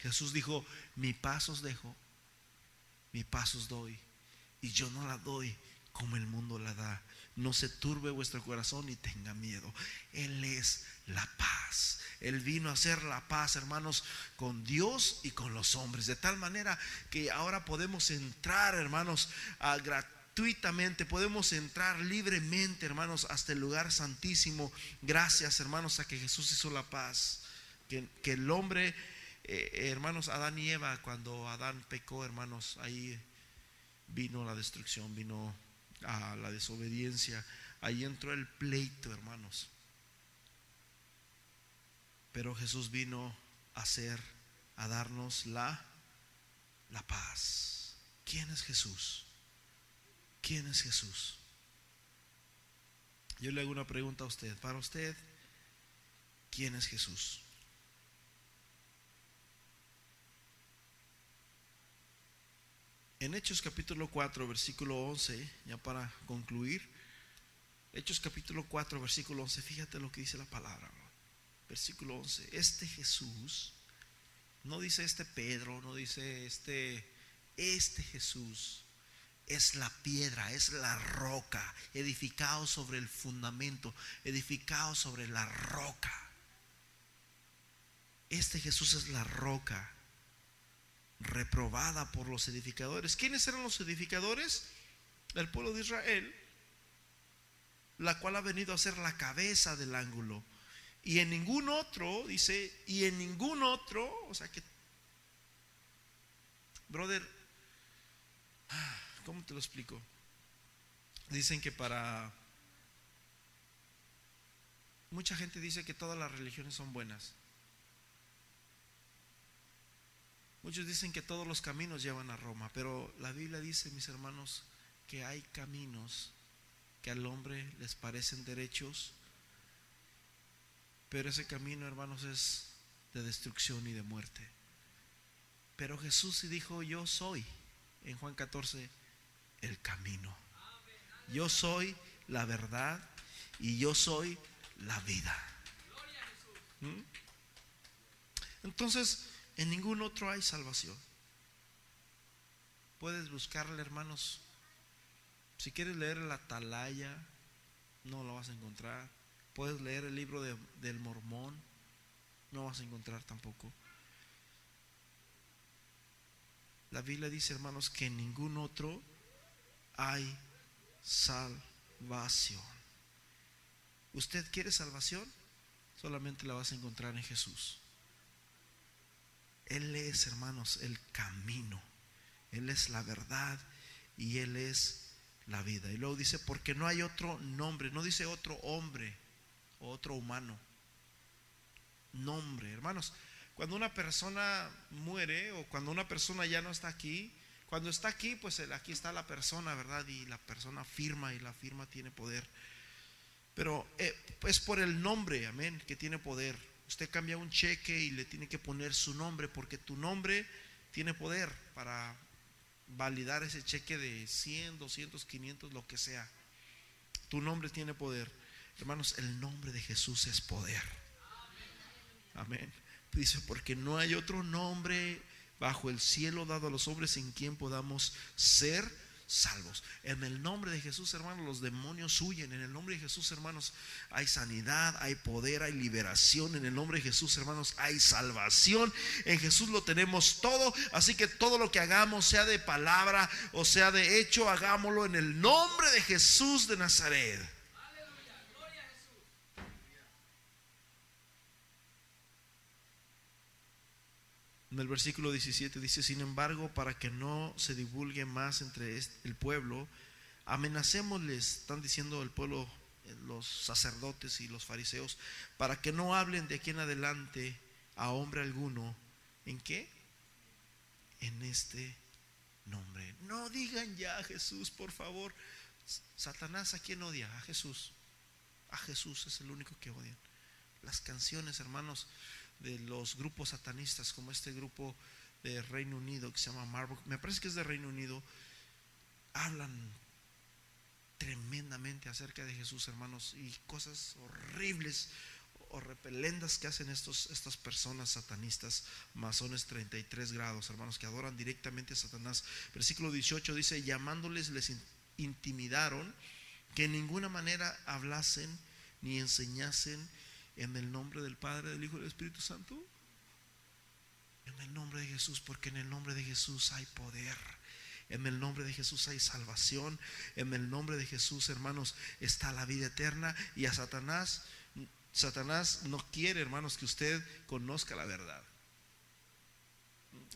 Jesús dijo, mi paz os dejo, mi paz os doy, y yo no la doy como el mundo la da. No se turbe vuestro corazón y tenga miedo. Él es la paz. Él vino a hacer la paz, hermanos, con Dios y con los hombres. De tal manera que ahora podemos entrar, hermanos, a podemos entrar libremente, hermanos, hasta el lugar santísimo. Gracias, hermanos, a que Jesús hizo la paz. Que, el hombre, eh, hermanos, Adán y Eva, cuando Adán pecó, hermanos, ahí vino la destrucción, vino la desobediencia. Ahí entró el pleito, hermanos. Pero Jesús vino a hacer, a darnos la, la paz. ¿Quién es Jesús? ¿Quién es Jesús? Yo le hago una pregunta a usted. Para usted, ¿quién es Jesús? En Hechos capítulo 4, versículo 11, ya para concluir. Hechos capítulo 4, versículo 11, fíjate lo que dice la palabra. Versículo 11, este Jesús, no dice este Pedro, no dice este, este Jesús es la piedra, es la roca, edificado sobre el fundamento, edificado sobre la roca. Este Jesús es la roca reprobada por los edificadores. ¿Quiénes eran los edificadores? El pueblo de Israel, la cual ha venido a ser la cabeza del ángulo. Y en ningún otro, dice, y en ningún otro, o sea que, brother, ah, ¿cómo te lo explico? Dicen que para... Mucha gente dice que todas las religiones son buenas. Muchos dicen que todos los caminos llevan a Roma, pero la Biblia dice, mis hermanos, que hay caminos que al hombre les parecen derechos, pero ese camino, hermanos, es de destrucción y de muerte. Pero Jesús sí dijo, yo soy, en Juan 14, el camino. Yo soy la verdad y yo soy la vida. ¿Mm? Entonces, en ningún otro hay salvación. Puedes buscarle, hermanos. Si quieres leer la Atalaya, no lo vas a encontrar. Puedes leer el libro del Mormón, no vas a encontrar tampoco. La Biblia dice, hermanos, que en ningún otro hay salvación. ¿Usted quiere salvación? Solamente la vas a encontrar en Jesús. Él es, hermanos, el camino. Él es la verdad y Él es la vida. Y luego dice, porque no hay otro nombre, no dice otro hombre o otro humano. Nombre, hermanos. Cuando una persona muere o cuando una persona ya no está aquí, cuando está aquí, pues aquí está la persona, ¿verdad? Y la persona firma y la firma tiene poder. Pero eh, es por el nombre, amén, que tiene poder. Usted cambia un cheque y le tiene que poner su nombre porque tu nombre tiene poder para validar ese cheque de 100, 200, 500, lo que sea. Tu nombre tiene poder. Hermanos, el nombre de Jesús es poder. Amén. Dice, porque no hay otro nombre bajo el cielo dado a los hombres en quien podamos ser salvos. En el nombre de Jesús, hermanos, los demonios huyen. En el nombre de Jesús, hermanos, hay sanidad, hay poder, hay liberación. En el nombre de Jesús, hermanos, hay salvación. En Jesús lo tenemos todo. Así que todo lo que hagamos, sea de palabra o sea de hecho, hagámoslo en el nombre de Jesús de Nazaret. En el versículo 17 dice, sin embargo, para que no se divulgue más entre el pueblo, amenacémosles, están diciendo el pueblo, eh, los sacerdotes y los fariseos, para que no hablen de aquí en adelante a hombre alguno. ¿En qué? En este nombre. No digan ya a Jesús, por favor. Satanás, ¿a quién odia? A Jesús. A Jesús es el único que odian. Las canciones, hermanos, de los grupos satanistas, como este grupo de Reino Unido que se llama Marburg, me parece que es de Reino Unido, hablan tremendamente acerca de Jesús, hermanos, y cosas horribles o repelendas que hacen estos, estas personas satanistas, masones 33 grados, hermanos, que adoran directamente a Satanás. Versículo 18 dice, llamándoles les intimidaron que en ninguna manera hablasen ni enseñasen en el nombre del Padre, del Hijo y del Espíritu Santo. En el nombre de Jesús, porque en el nombre de Jesús hay poder. En el nombre de Jesús hay salvación. En el nombre de Jesús, hermanos, está la vida eterna. Y a Satanás, Satanás no quiere, hermanos, que usted conozca la verdad.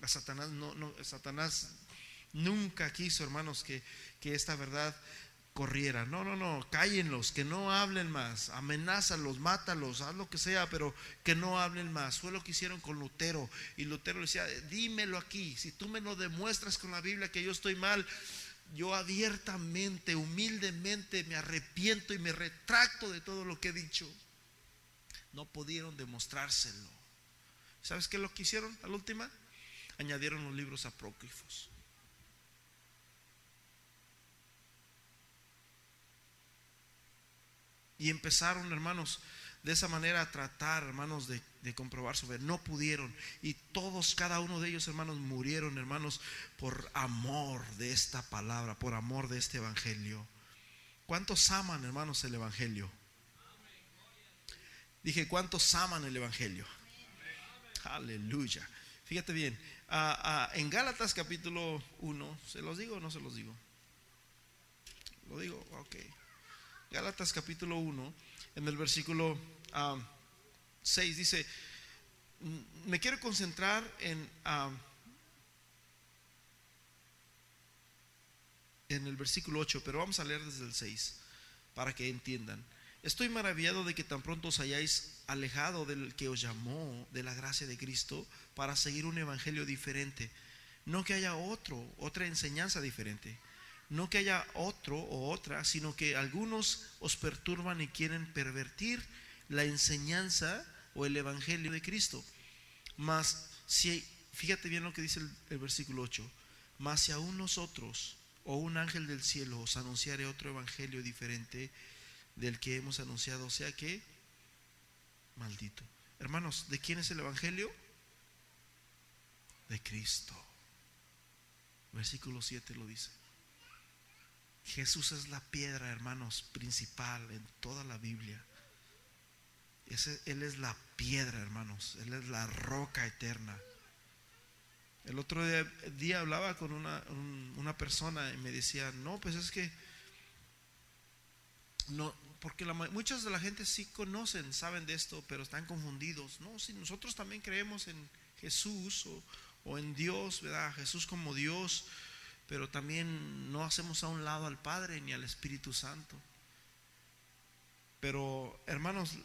A Satanás no, Satanás nunca quiso, hermanos, que, que esta verdad corriera. No, no, no, cállenlos, que no hablen más, amenázalos, mátalos, haz lo que sea, pero que no hablen más. Fue lo que hicieron con Lutero. Y Lutero decía, dímelo aquí, si tú me lo demuestras con la Biblia que yo estoy mal, yo abiertamente, humildemente me arrepiento y me retracto de todo lo que he dicho. No pudieron demostrárselo. ¿Sabes qué es lo que hicieron a la última? Añadieron los libros apócrifos. Y empezaron, hermanos, de esa manera a tratar, hermanos, de, comprobar su fe. No pudieron. Y todos, cada uno de ellos, hermanos, murieron, hermanos, por amor de esta palabra, por amor de este evangelio. ¿Cuántos aman, hermanos, el evangelio? Dije, ¿cuántos aman el evangelio? Aleluya. Fíjate bien, en Gálatas capítulo 1, ¿se los digo o no se los digo? Lo digo, ok. Gálatas capítulo 1, en el versículo 6 dice, me quiero concentrar en, en el versículo 8, pero vamos a leer desde el 6 para que entiendan. Estoy maravillado de que tan pronto os hayáis alejado del que os llamó de la gracia de Cristo para seguir un evangelio diferente. No que haya otro, otra enseñanza diferente. No que haya otro o otra, sino que algunos os perturban y quieren pervertir la enseñanza o el evangelio de Cristo. Mas si fíjate bien lo que dice el, el versículo 8, mas si aún nosotros o un ángel del cielo os anunciare otro evangelio diferente, del que hemos anunciado, o sea que maldito. Hermanos, ¿de quién es el Evangelio? De Cristo. Versículo 7 lo dice. Jesús es la piedra, hermanos, principal en toda la Biblia. él es la piedra, hermanos. Él es la roca eterna. El otro día, hablaba con una, una persona y me decía, no, pues es que no, porque la, muchas de la gente sí conocen, saben de esto, pero están confundidos. No, si nosotros también creemos en Jesús o, en Dios, ¿verdad? Jesús como Dios, pero también no hacemos a un lado al Padre ni al Espíritu Santo. Pero, hermanos,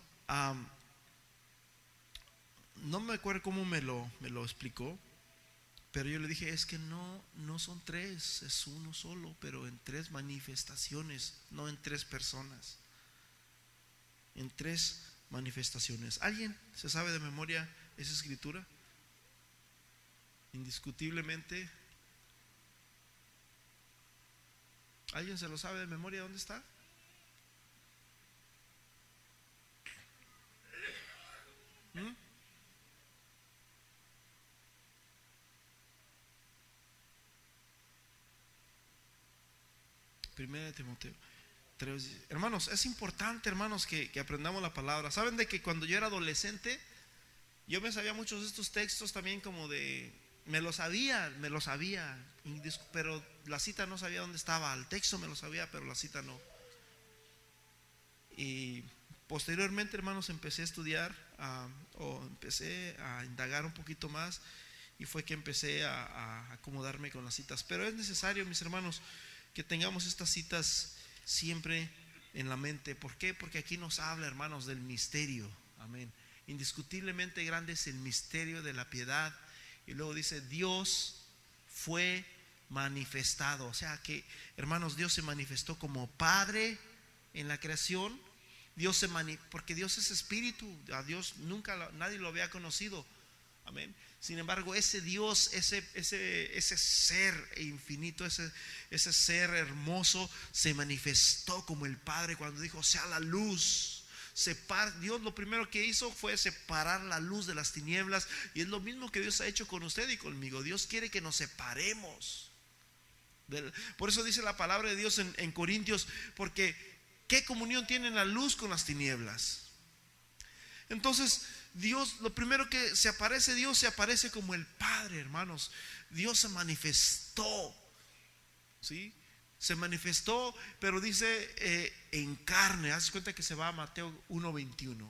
no me acuerdo cómo me lo, me lo explicó, pero yo le dije, es que no, no son tres, es uno solo, pero en tres manifestaciones, no en tres personas en tres manifestaciones. ¿Alguien se sabe de memoria esa escritura? Indiscutiblemente. ¿Alguien se lo sabe de memoria dónde está? ¿Mm? Primera de Timoteo. Hermanos, es importante, hermanos, que, aprendamos la palabra. ¿Saben de que cuando yo era adolescente, yo me sabía muchos de estos textos también como de, me lo sabía, me lo sabía, pero la cita no sabía dónde estaba. El texto me lo sabía, pero la cita no. Y posteriormente, hermanos, empecé a estudiar o empecé a indagar un poquito más y fue que empecé a, a acomodarme con las citas. Pero es necesario, mis hermanos, que tengamos estas citas siempre en la mente. ¿Por qué? Porque aquí nos habla, hermanos, del misterio. Amén. Indiscutiblemente grande es el misterio de la piedad. Y luego dice, Dios fue manifestado. O sea que, hermanos, Dios se manifestó como Padre en la creación. Dios se porque Dios es espíritu. A Dios nunca nadie lo había conocido. Amén. Sin embargo, ese Dios, ese, ese, ese ser infinito, ese, ese ser hermoso, se manifestó como el Padre cuando dijo, sea la luz. Dios lo primero que hizo fue separar la luz de las tinieblas y es lo mismo que Dios ha hecho con usted y conmigo. Dios quiere que nos separemos. Por eso dice la palabra de Dios en, en Corintios, porque ¿qué comunión tiene la luz con las tinieblas? Entonces, Dios, lo primero que se aparece, Dios se aparece como el Padre, hermanos. Dios se manifestó, ¿sí? Se manifestó, pero dice eh, en carne. Haz cuenta que se va a Mateo 1:21.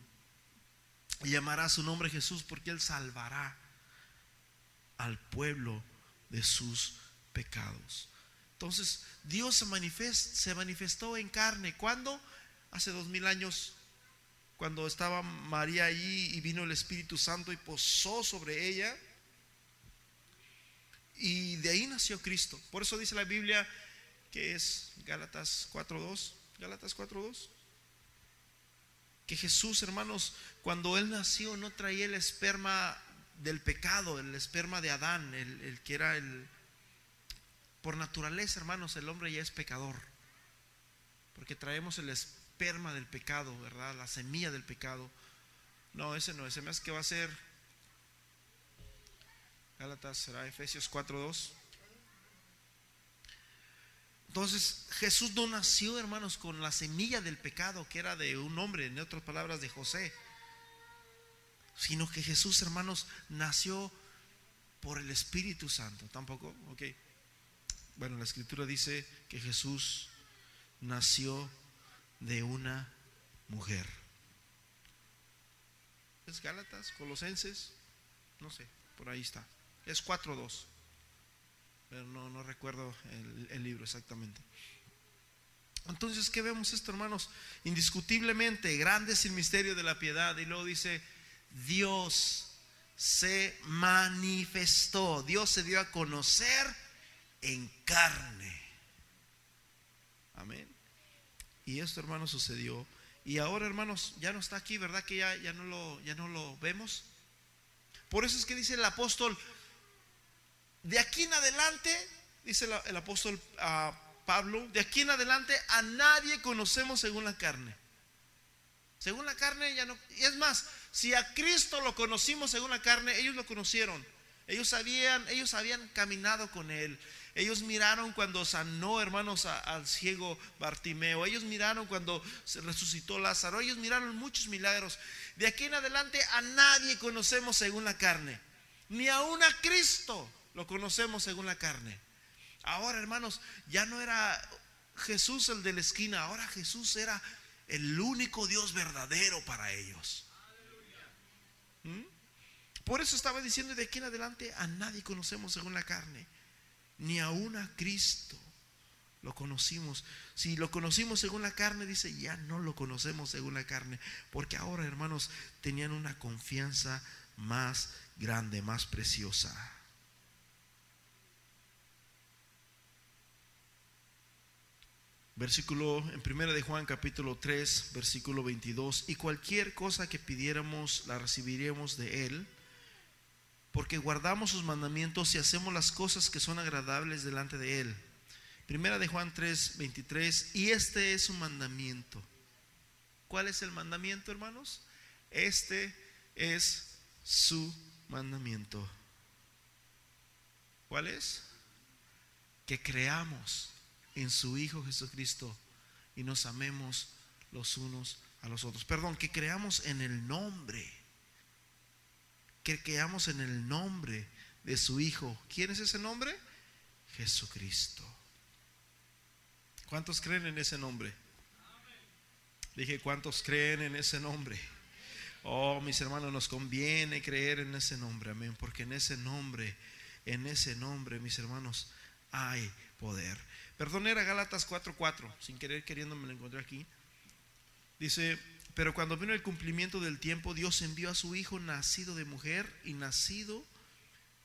Y llamará su nombre Jesús porque Él salvará al pueblo de sus pecados. Entonces, Dios se, se manifestó en carne. ¿Cuándo? Hace dos mil años cuando estaba María allí y vino el Espíritu Santo y posó sobre ella. Y de ahí nació Cristo. Por eso dice la Biblia que es Gálatas 4.2. Gálatas 4.2. Que Jesús, hermanos, cuando Él nació no traía el esperma del pecado, el esperma de Adán, el, que era el... Por naturaleza, hermanos, el hombre ya es pecador. Porque traemos el esperma esperma del pecado, ¿verdad? La semilla del pecado. No, ese no, ese más que va a ser Gálatas será Efesios 4:2. Entonces Jesús no nació, hermanos, con la semilla del pecado que era de un hombre, en otras palabras, de José, sino que Jesús, hermanos, nació por el Espíritu Santo. Tampoco, ok. Bueno, la escritura dice que Jesús nació de una mujer. ¿Es Gálatas, Colosenses? No sé, por ahí está. Es 4.2 pero no, no recuerdo el, libro exactamente. Entonces, ¿qué vemos esto, hermanos? Indiscutiblemente, grande es el misterio de la piedad. Y luego dice, Dios se manifestó, Dios se dio a conocer en carne. Amén. Y esto, hermanos, sucedió. Y ahora, hermanos, ya no está aquí, ¿verdad? Que ya, ya, no, lo, ya no lo vemos. Por eso es que dice el apóstol, de aquí en adelante, dice el, apóstol ah, Pablo, de aquí en adelante a nadie conocemos según la carne. Según la carne ya no... Y es más, si a Cristo lo conocimos según la carne, ellos lo conocieron. Ellos sabían, ellos habían caminado con él. Ellos miraron cuando sanó, hermanos, al ciego Bartimeo. Ellos miraron cuando se resucitó Lázaro. Ellos miraron muchos milagros. De aquí en adelante a nadie conocemos según la carne. Ni aún a Cristo lo conocemos según la carne. Ahora, hermanos, ya no era Jesús el de la esquina, ahora Jesús era el único Dios verdadero para ellos. ¿Mm? Por eso estaba diciendo de aquí en adelante a nadie conocemos según la carne, ni aún a Cristo lo conocimos. Si lo conocimos según la carne, dice, ya no lo conocemos según la carne, porque ahora, hermanos, tenían una confianza más grande, más preciosa. Versículo en primera de Juan capítulo 3, versículo 22, y cualquier cosa que pidiéramos la recibiremos de él, porque guardamos sus mandamientos y hacemos las cosas que son agradables delante de él. Primera de Juan 3, 23, y este es su mandamiento. ¿Cuál es el mandamiento, hermanos? Este es su mandamiento. ¿Cuál es? Que creamos en su Hijo Jesucristo y nos amemos los unos a los otros. Perdón, que creamos en el nombre, que creamos en el nombre de su Hijo. ¿Quién es ese nombre? Jesucristo. ¿Cuántos creen en ese nombre? Dije, ¿cuántos creen en ese nombre? Oh, mis hermanos, nos conviene creer en ese nombre, amén, porque en ese nombre, en ese nombre, mis hermanos, hay poder. Perdón, era Gálatas 4:4, sin querer queriendo me lo encontré aquí. Dice, pero cuando vino el cumplimiento del tiempo, Dios envió a su Hijo nacido de mujer y nacido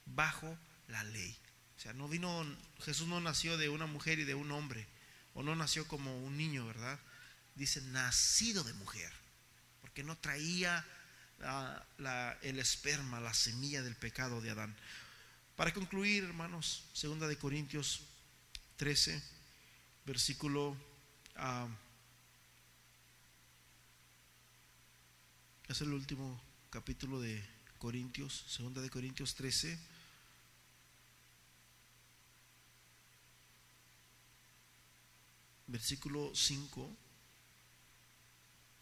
bajo la ley. O sea, no vino, Jesús no nació de una mujer y de un hombre, o no nació como un niño, ¿verdad? Dice, nacido de mujer, porque no traía el esperma, la semilla del pecado de Adán. Para concluir, hermanos, segunda de Corintios 13, versículo... Ah, es el último capítulo de Corintios, segunda de Corintios 13. Versículo 5.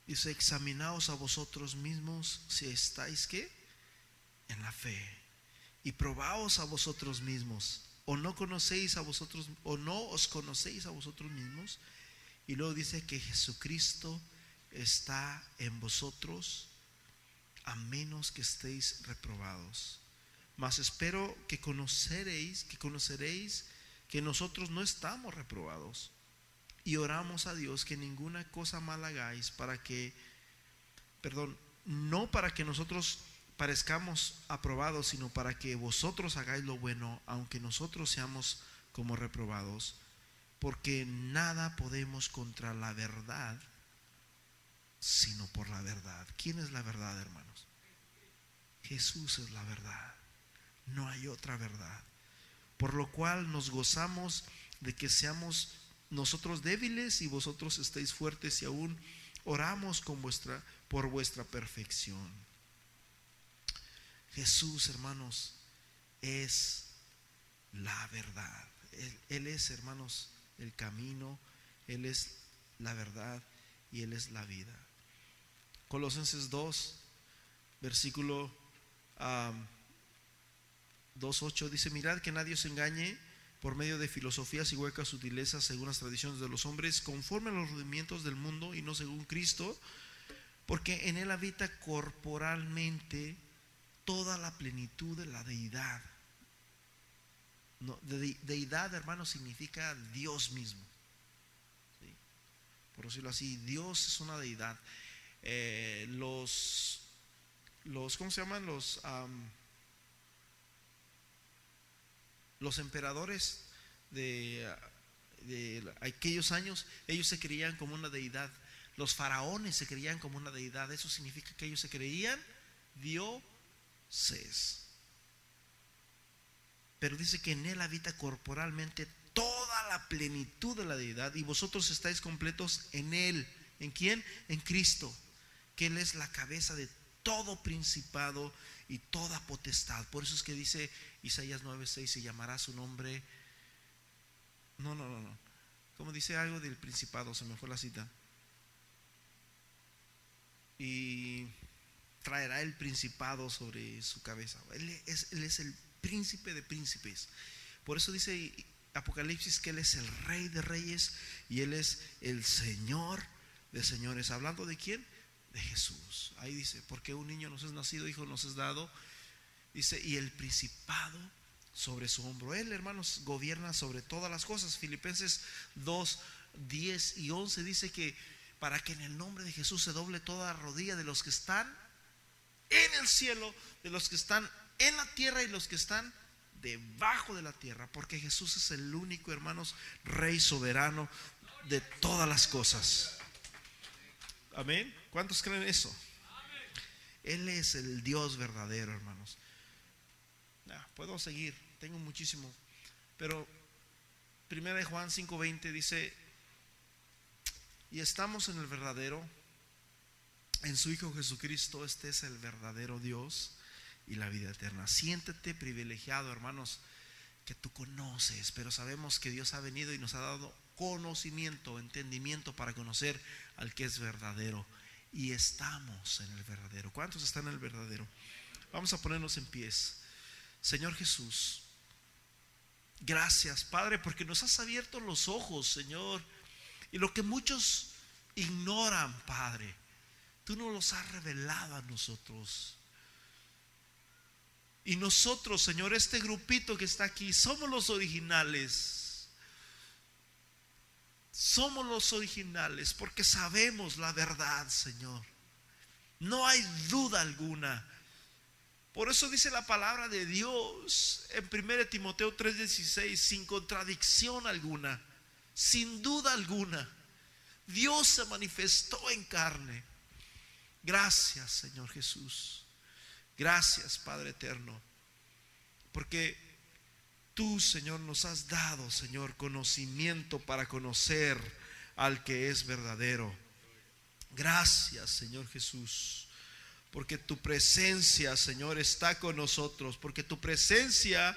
Dice, examinaos a vosotros mismos si estáis que en la fe y probaos a vosotros mismos o no conocéis a vosotros o no os conocéis a vosotros mismos y luego dice que Jesucristo está en vosotros a menos que estéis reprobados. Mas espero que conoceréis, que conoceréis que nosotros no estamos reprobados. Y oramos a Dios que ninguna cosa mal hagáis para que, perdón, no para que nosotros parezcamos aprobados, sino para que vosotros hagáis lo bueno, aunque nosotros seamos como reprobados, porque nada podemos contra la verdad, sino por la verdad. ¿Quién es la verdad, hermanos? Jesús es la verdad. No hay otra verdad. Por lo cual nos gozamos de que seamos nosotros débiles y vosotros estéis fuertes y aún oramos por vuestra perfección. Jesús, hermanos, es la verdad. Él, es, hermanos, el camino, Él es la verdad y Él es la vida. Colosenses 2, versículo 2.8 dice, mirad que nadie os engañe por medio de filosofías y huecas sutilezas según las tradiciones de los hombres, conforme a los rudimientos del mundo y no según Cristo, porque en él habita corporalmente toda la plenitud de la deidad. Deidad, hermano, significa Dios mismo. Por decirlo así, Dios es una deidad. Eh, los, los, ¿cómo se llaman? Los, los emperadores de, de aquellos años, ellos se creían como una deidad. Los faraones se creían como una deidad. Eso significa que ellos se creían Pero dice que en él habita corporalmente toda la plenitud de la deidad y vosotros estáis completos en él. ¿En quién? En Cristo, que él es la cabeza de todo principado y toda potestad. Por eso es que dice Isaías 9:6, se llamará su nombre. No, no, no, no. Como dice algo del principado, se me fue la cita. Y traerá el principado sobre su cabeza. Él es, el príncipe de príncipes. Por eso dice Apocalipsis que Él es el rey de reyes y Él es el Señor de señores. ¿Hablando de quién? De Jesús. Ahí dice, porque un niño nos es nacido, hijo nos es dado. Dice, y el principado sobre su hombro. Él, hermanos, gobierna sobre todas las cosas. Filipenses 2, 10 y 11 dice que para que en el nombre de Jesús se doble toda rodilla de los que están en el cielo, de los que están en la tierra y los que están debajo de la tierra, porque Jesús es el único, hermanos, rey soberano de todas las cosas. Amén. ¿Cuántos creen eso? Él es el Dios verdadero, hermanos. puedo seguir, tengo muchísimo, pero Primera de Juan 5:20 dice, y estamos en el verdadero, en su Hijo Jesucristo, este es el verdadero Dios y la vida eterna. Siéntete privilegiado, hermanos, que tú conoces, pero sabemos que Dios ha venido y nos ha dado conocimiento, entendimiento para conocer al que es verdadero. Y estamos en el verdadero. ¿Cuántos están en el verdadero? Vamos a ponernos en pies. Señor Jesús, gracias Padre, porque nos has abierto los ojos, Señor. Y lo que muchos ignoran, Padre, tú nos los has revelado a nosotros. Y nosotros, Señor, este grupito que está aquí, somos los originales. Somos los originales porque sabemos la verdad, Señor. No hay duda alguna. Por eso dice la palabra de Dios en 1 Timoteo 3:16, sin contradicción alguna, sin duda alguna. Dios se manifestó en carne. Gracias, Señor Jesús. Gracias, Padre eterno, porque tú, Señor, nos has dado, Señor, conocimiento para conocer al que es verdadero. Gracias, Señor Jesús, porque tu presencia, Señor, está con nosotros, porque tu presencia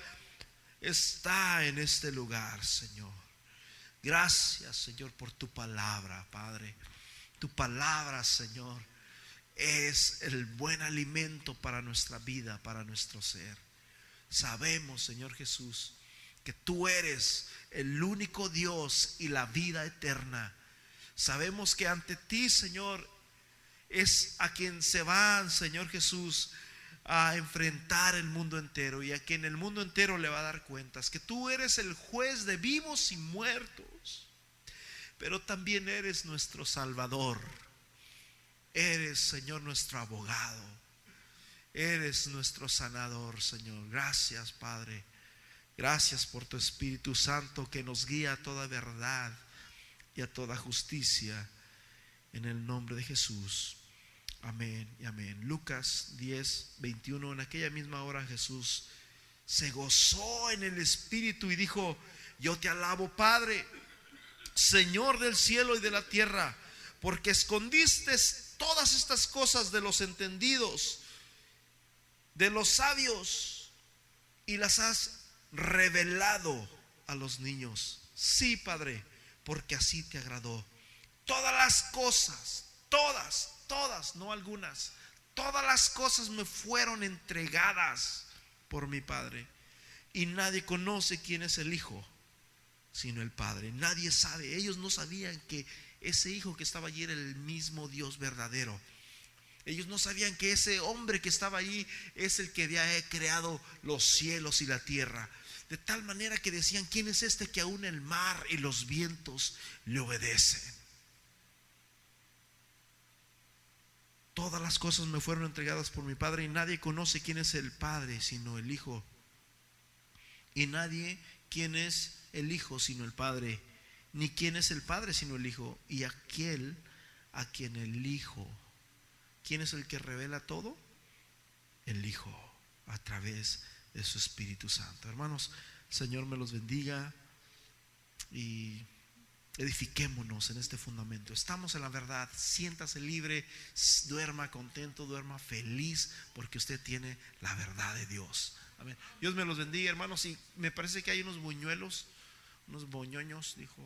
está en este lugar, Señor. Gracias, Señor, por tu palabra, Padre. Tu palabra, Señor es el buen alimento para nuestra vida, para nuestro ser. Sabemos, Señor Jesús, que tú eres el único Dios y la vida eterna. Sabemos que ante ti, Señor, es a quien se van, Señor Jesús, a enfrentar el mundo entero y a quien el mundo entero le va a dar cuentas. Que tú eres el juez de vivos y muertos, pero también eres nuestro Salvador. Eres, Señor, nuestro abogado. Eres nuestro sanador, Señor. Gracias, Padre. Gracias por tu Espíritu Santo que nos guía a toda verdad y a toda justicia. En el nombre de Jesús. Amén y amén. Lucas 10, 21. En aquella misma hora Jesús se gozó en el Espíritu y dijo, yo te alabo, Padre, Señor del cielo y de la tierra porque escondiste todas estas cosas de los entendidos, de los sabios, y las has revelado a los niños. Sí, Padre, porque así te agradó. Todas las cosas, todas, todas, no algunas, todas las cosas me fueron entregadas por mi Padre. Y nadie conoce quién es el Hijo, sino el Padre. Nadie sabe. Ellos no sabían que ese Hijo que estaba allí era el mismo Dios verdadero. Ellos no sabían que ese hombre que estaba allí es el que había creado los cielos y la tierra. De tal manera que decían, ¿quién es este que aún el mar y los vientos le obedecen? Todas las cosas me fueron entregadas por mi Padre y nadie conoce quién es el Padre sino el Hijo. Y nadie quién es el Hijo sino el Padre, ni quién es el Padre sino el Hijo, y aquel a quien el Hijo. ¿Quién es el que revela todo? El Hijo, a través de su Espíritu Santo. Hermanos, Señor me los bendiga y edifiquémonos en este fundamento. Estamos en la verdad, siéntase libre, duerma contento, duerma feliz, porque usted tiene la verdad de Dios. Amén. Dios me los bendiga, hermanos. Y me parece que hay unos buñuelos, unos boñoños, dijo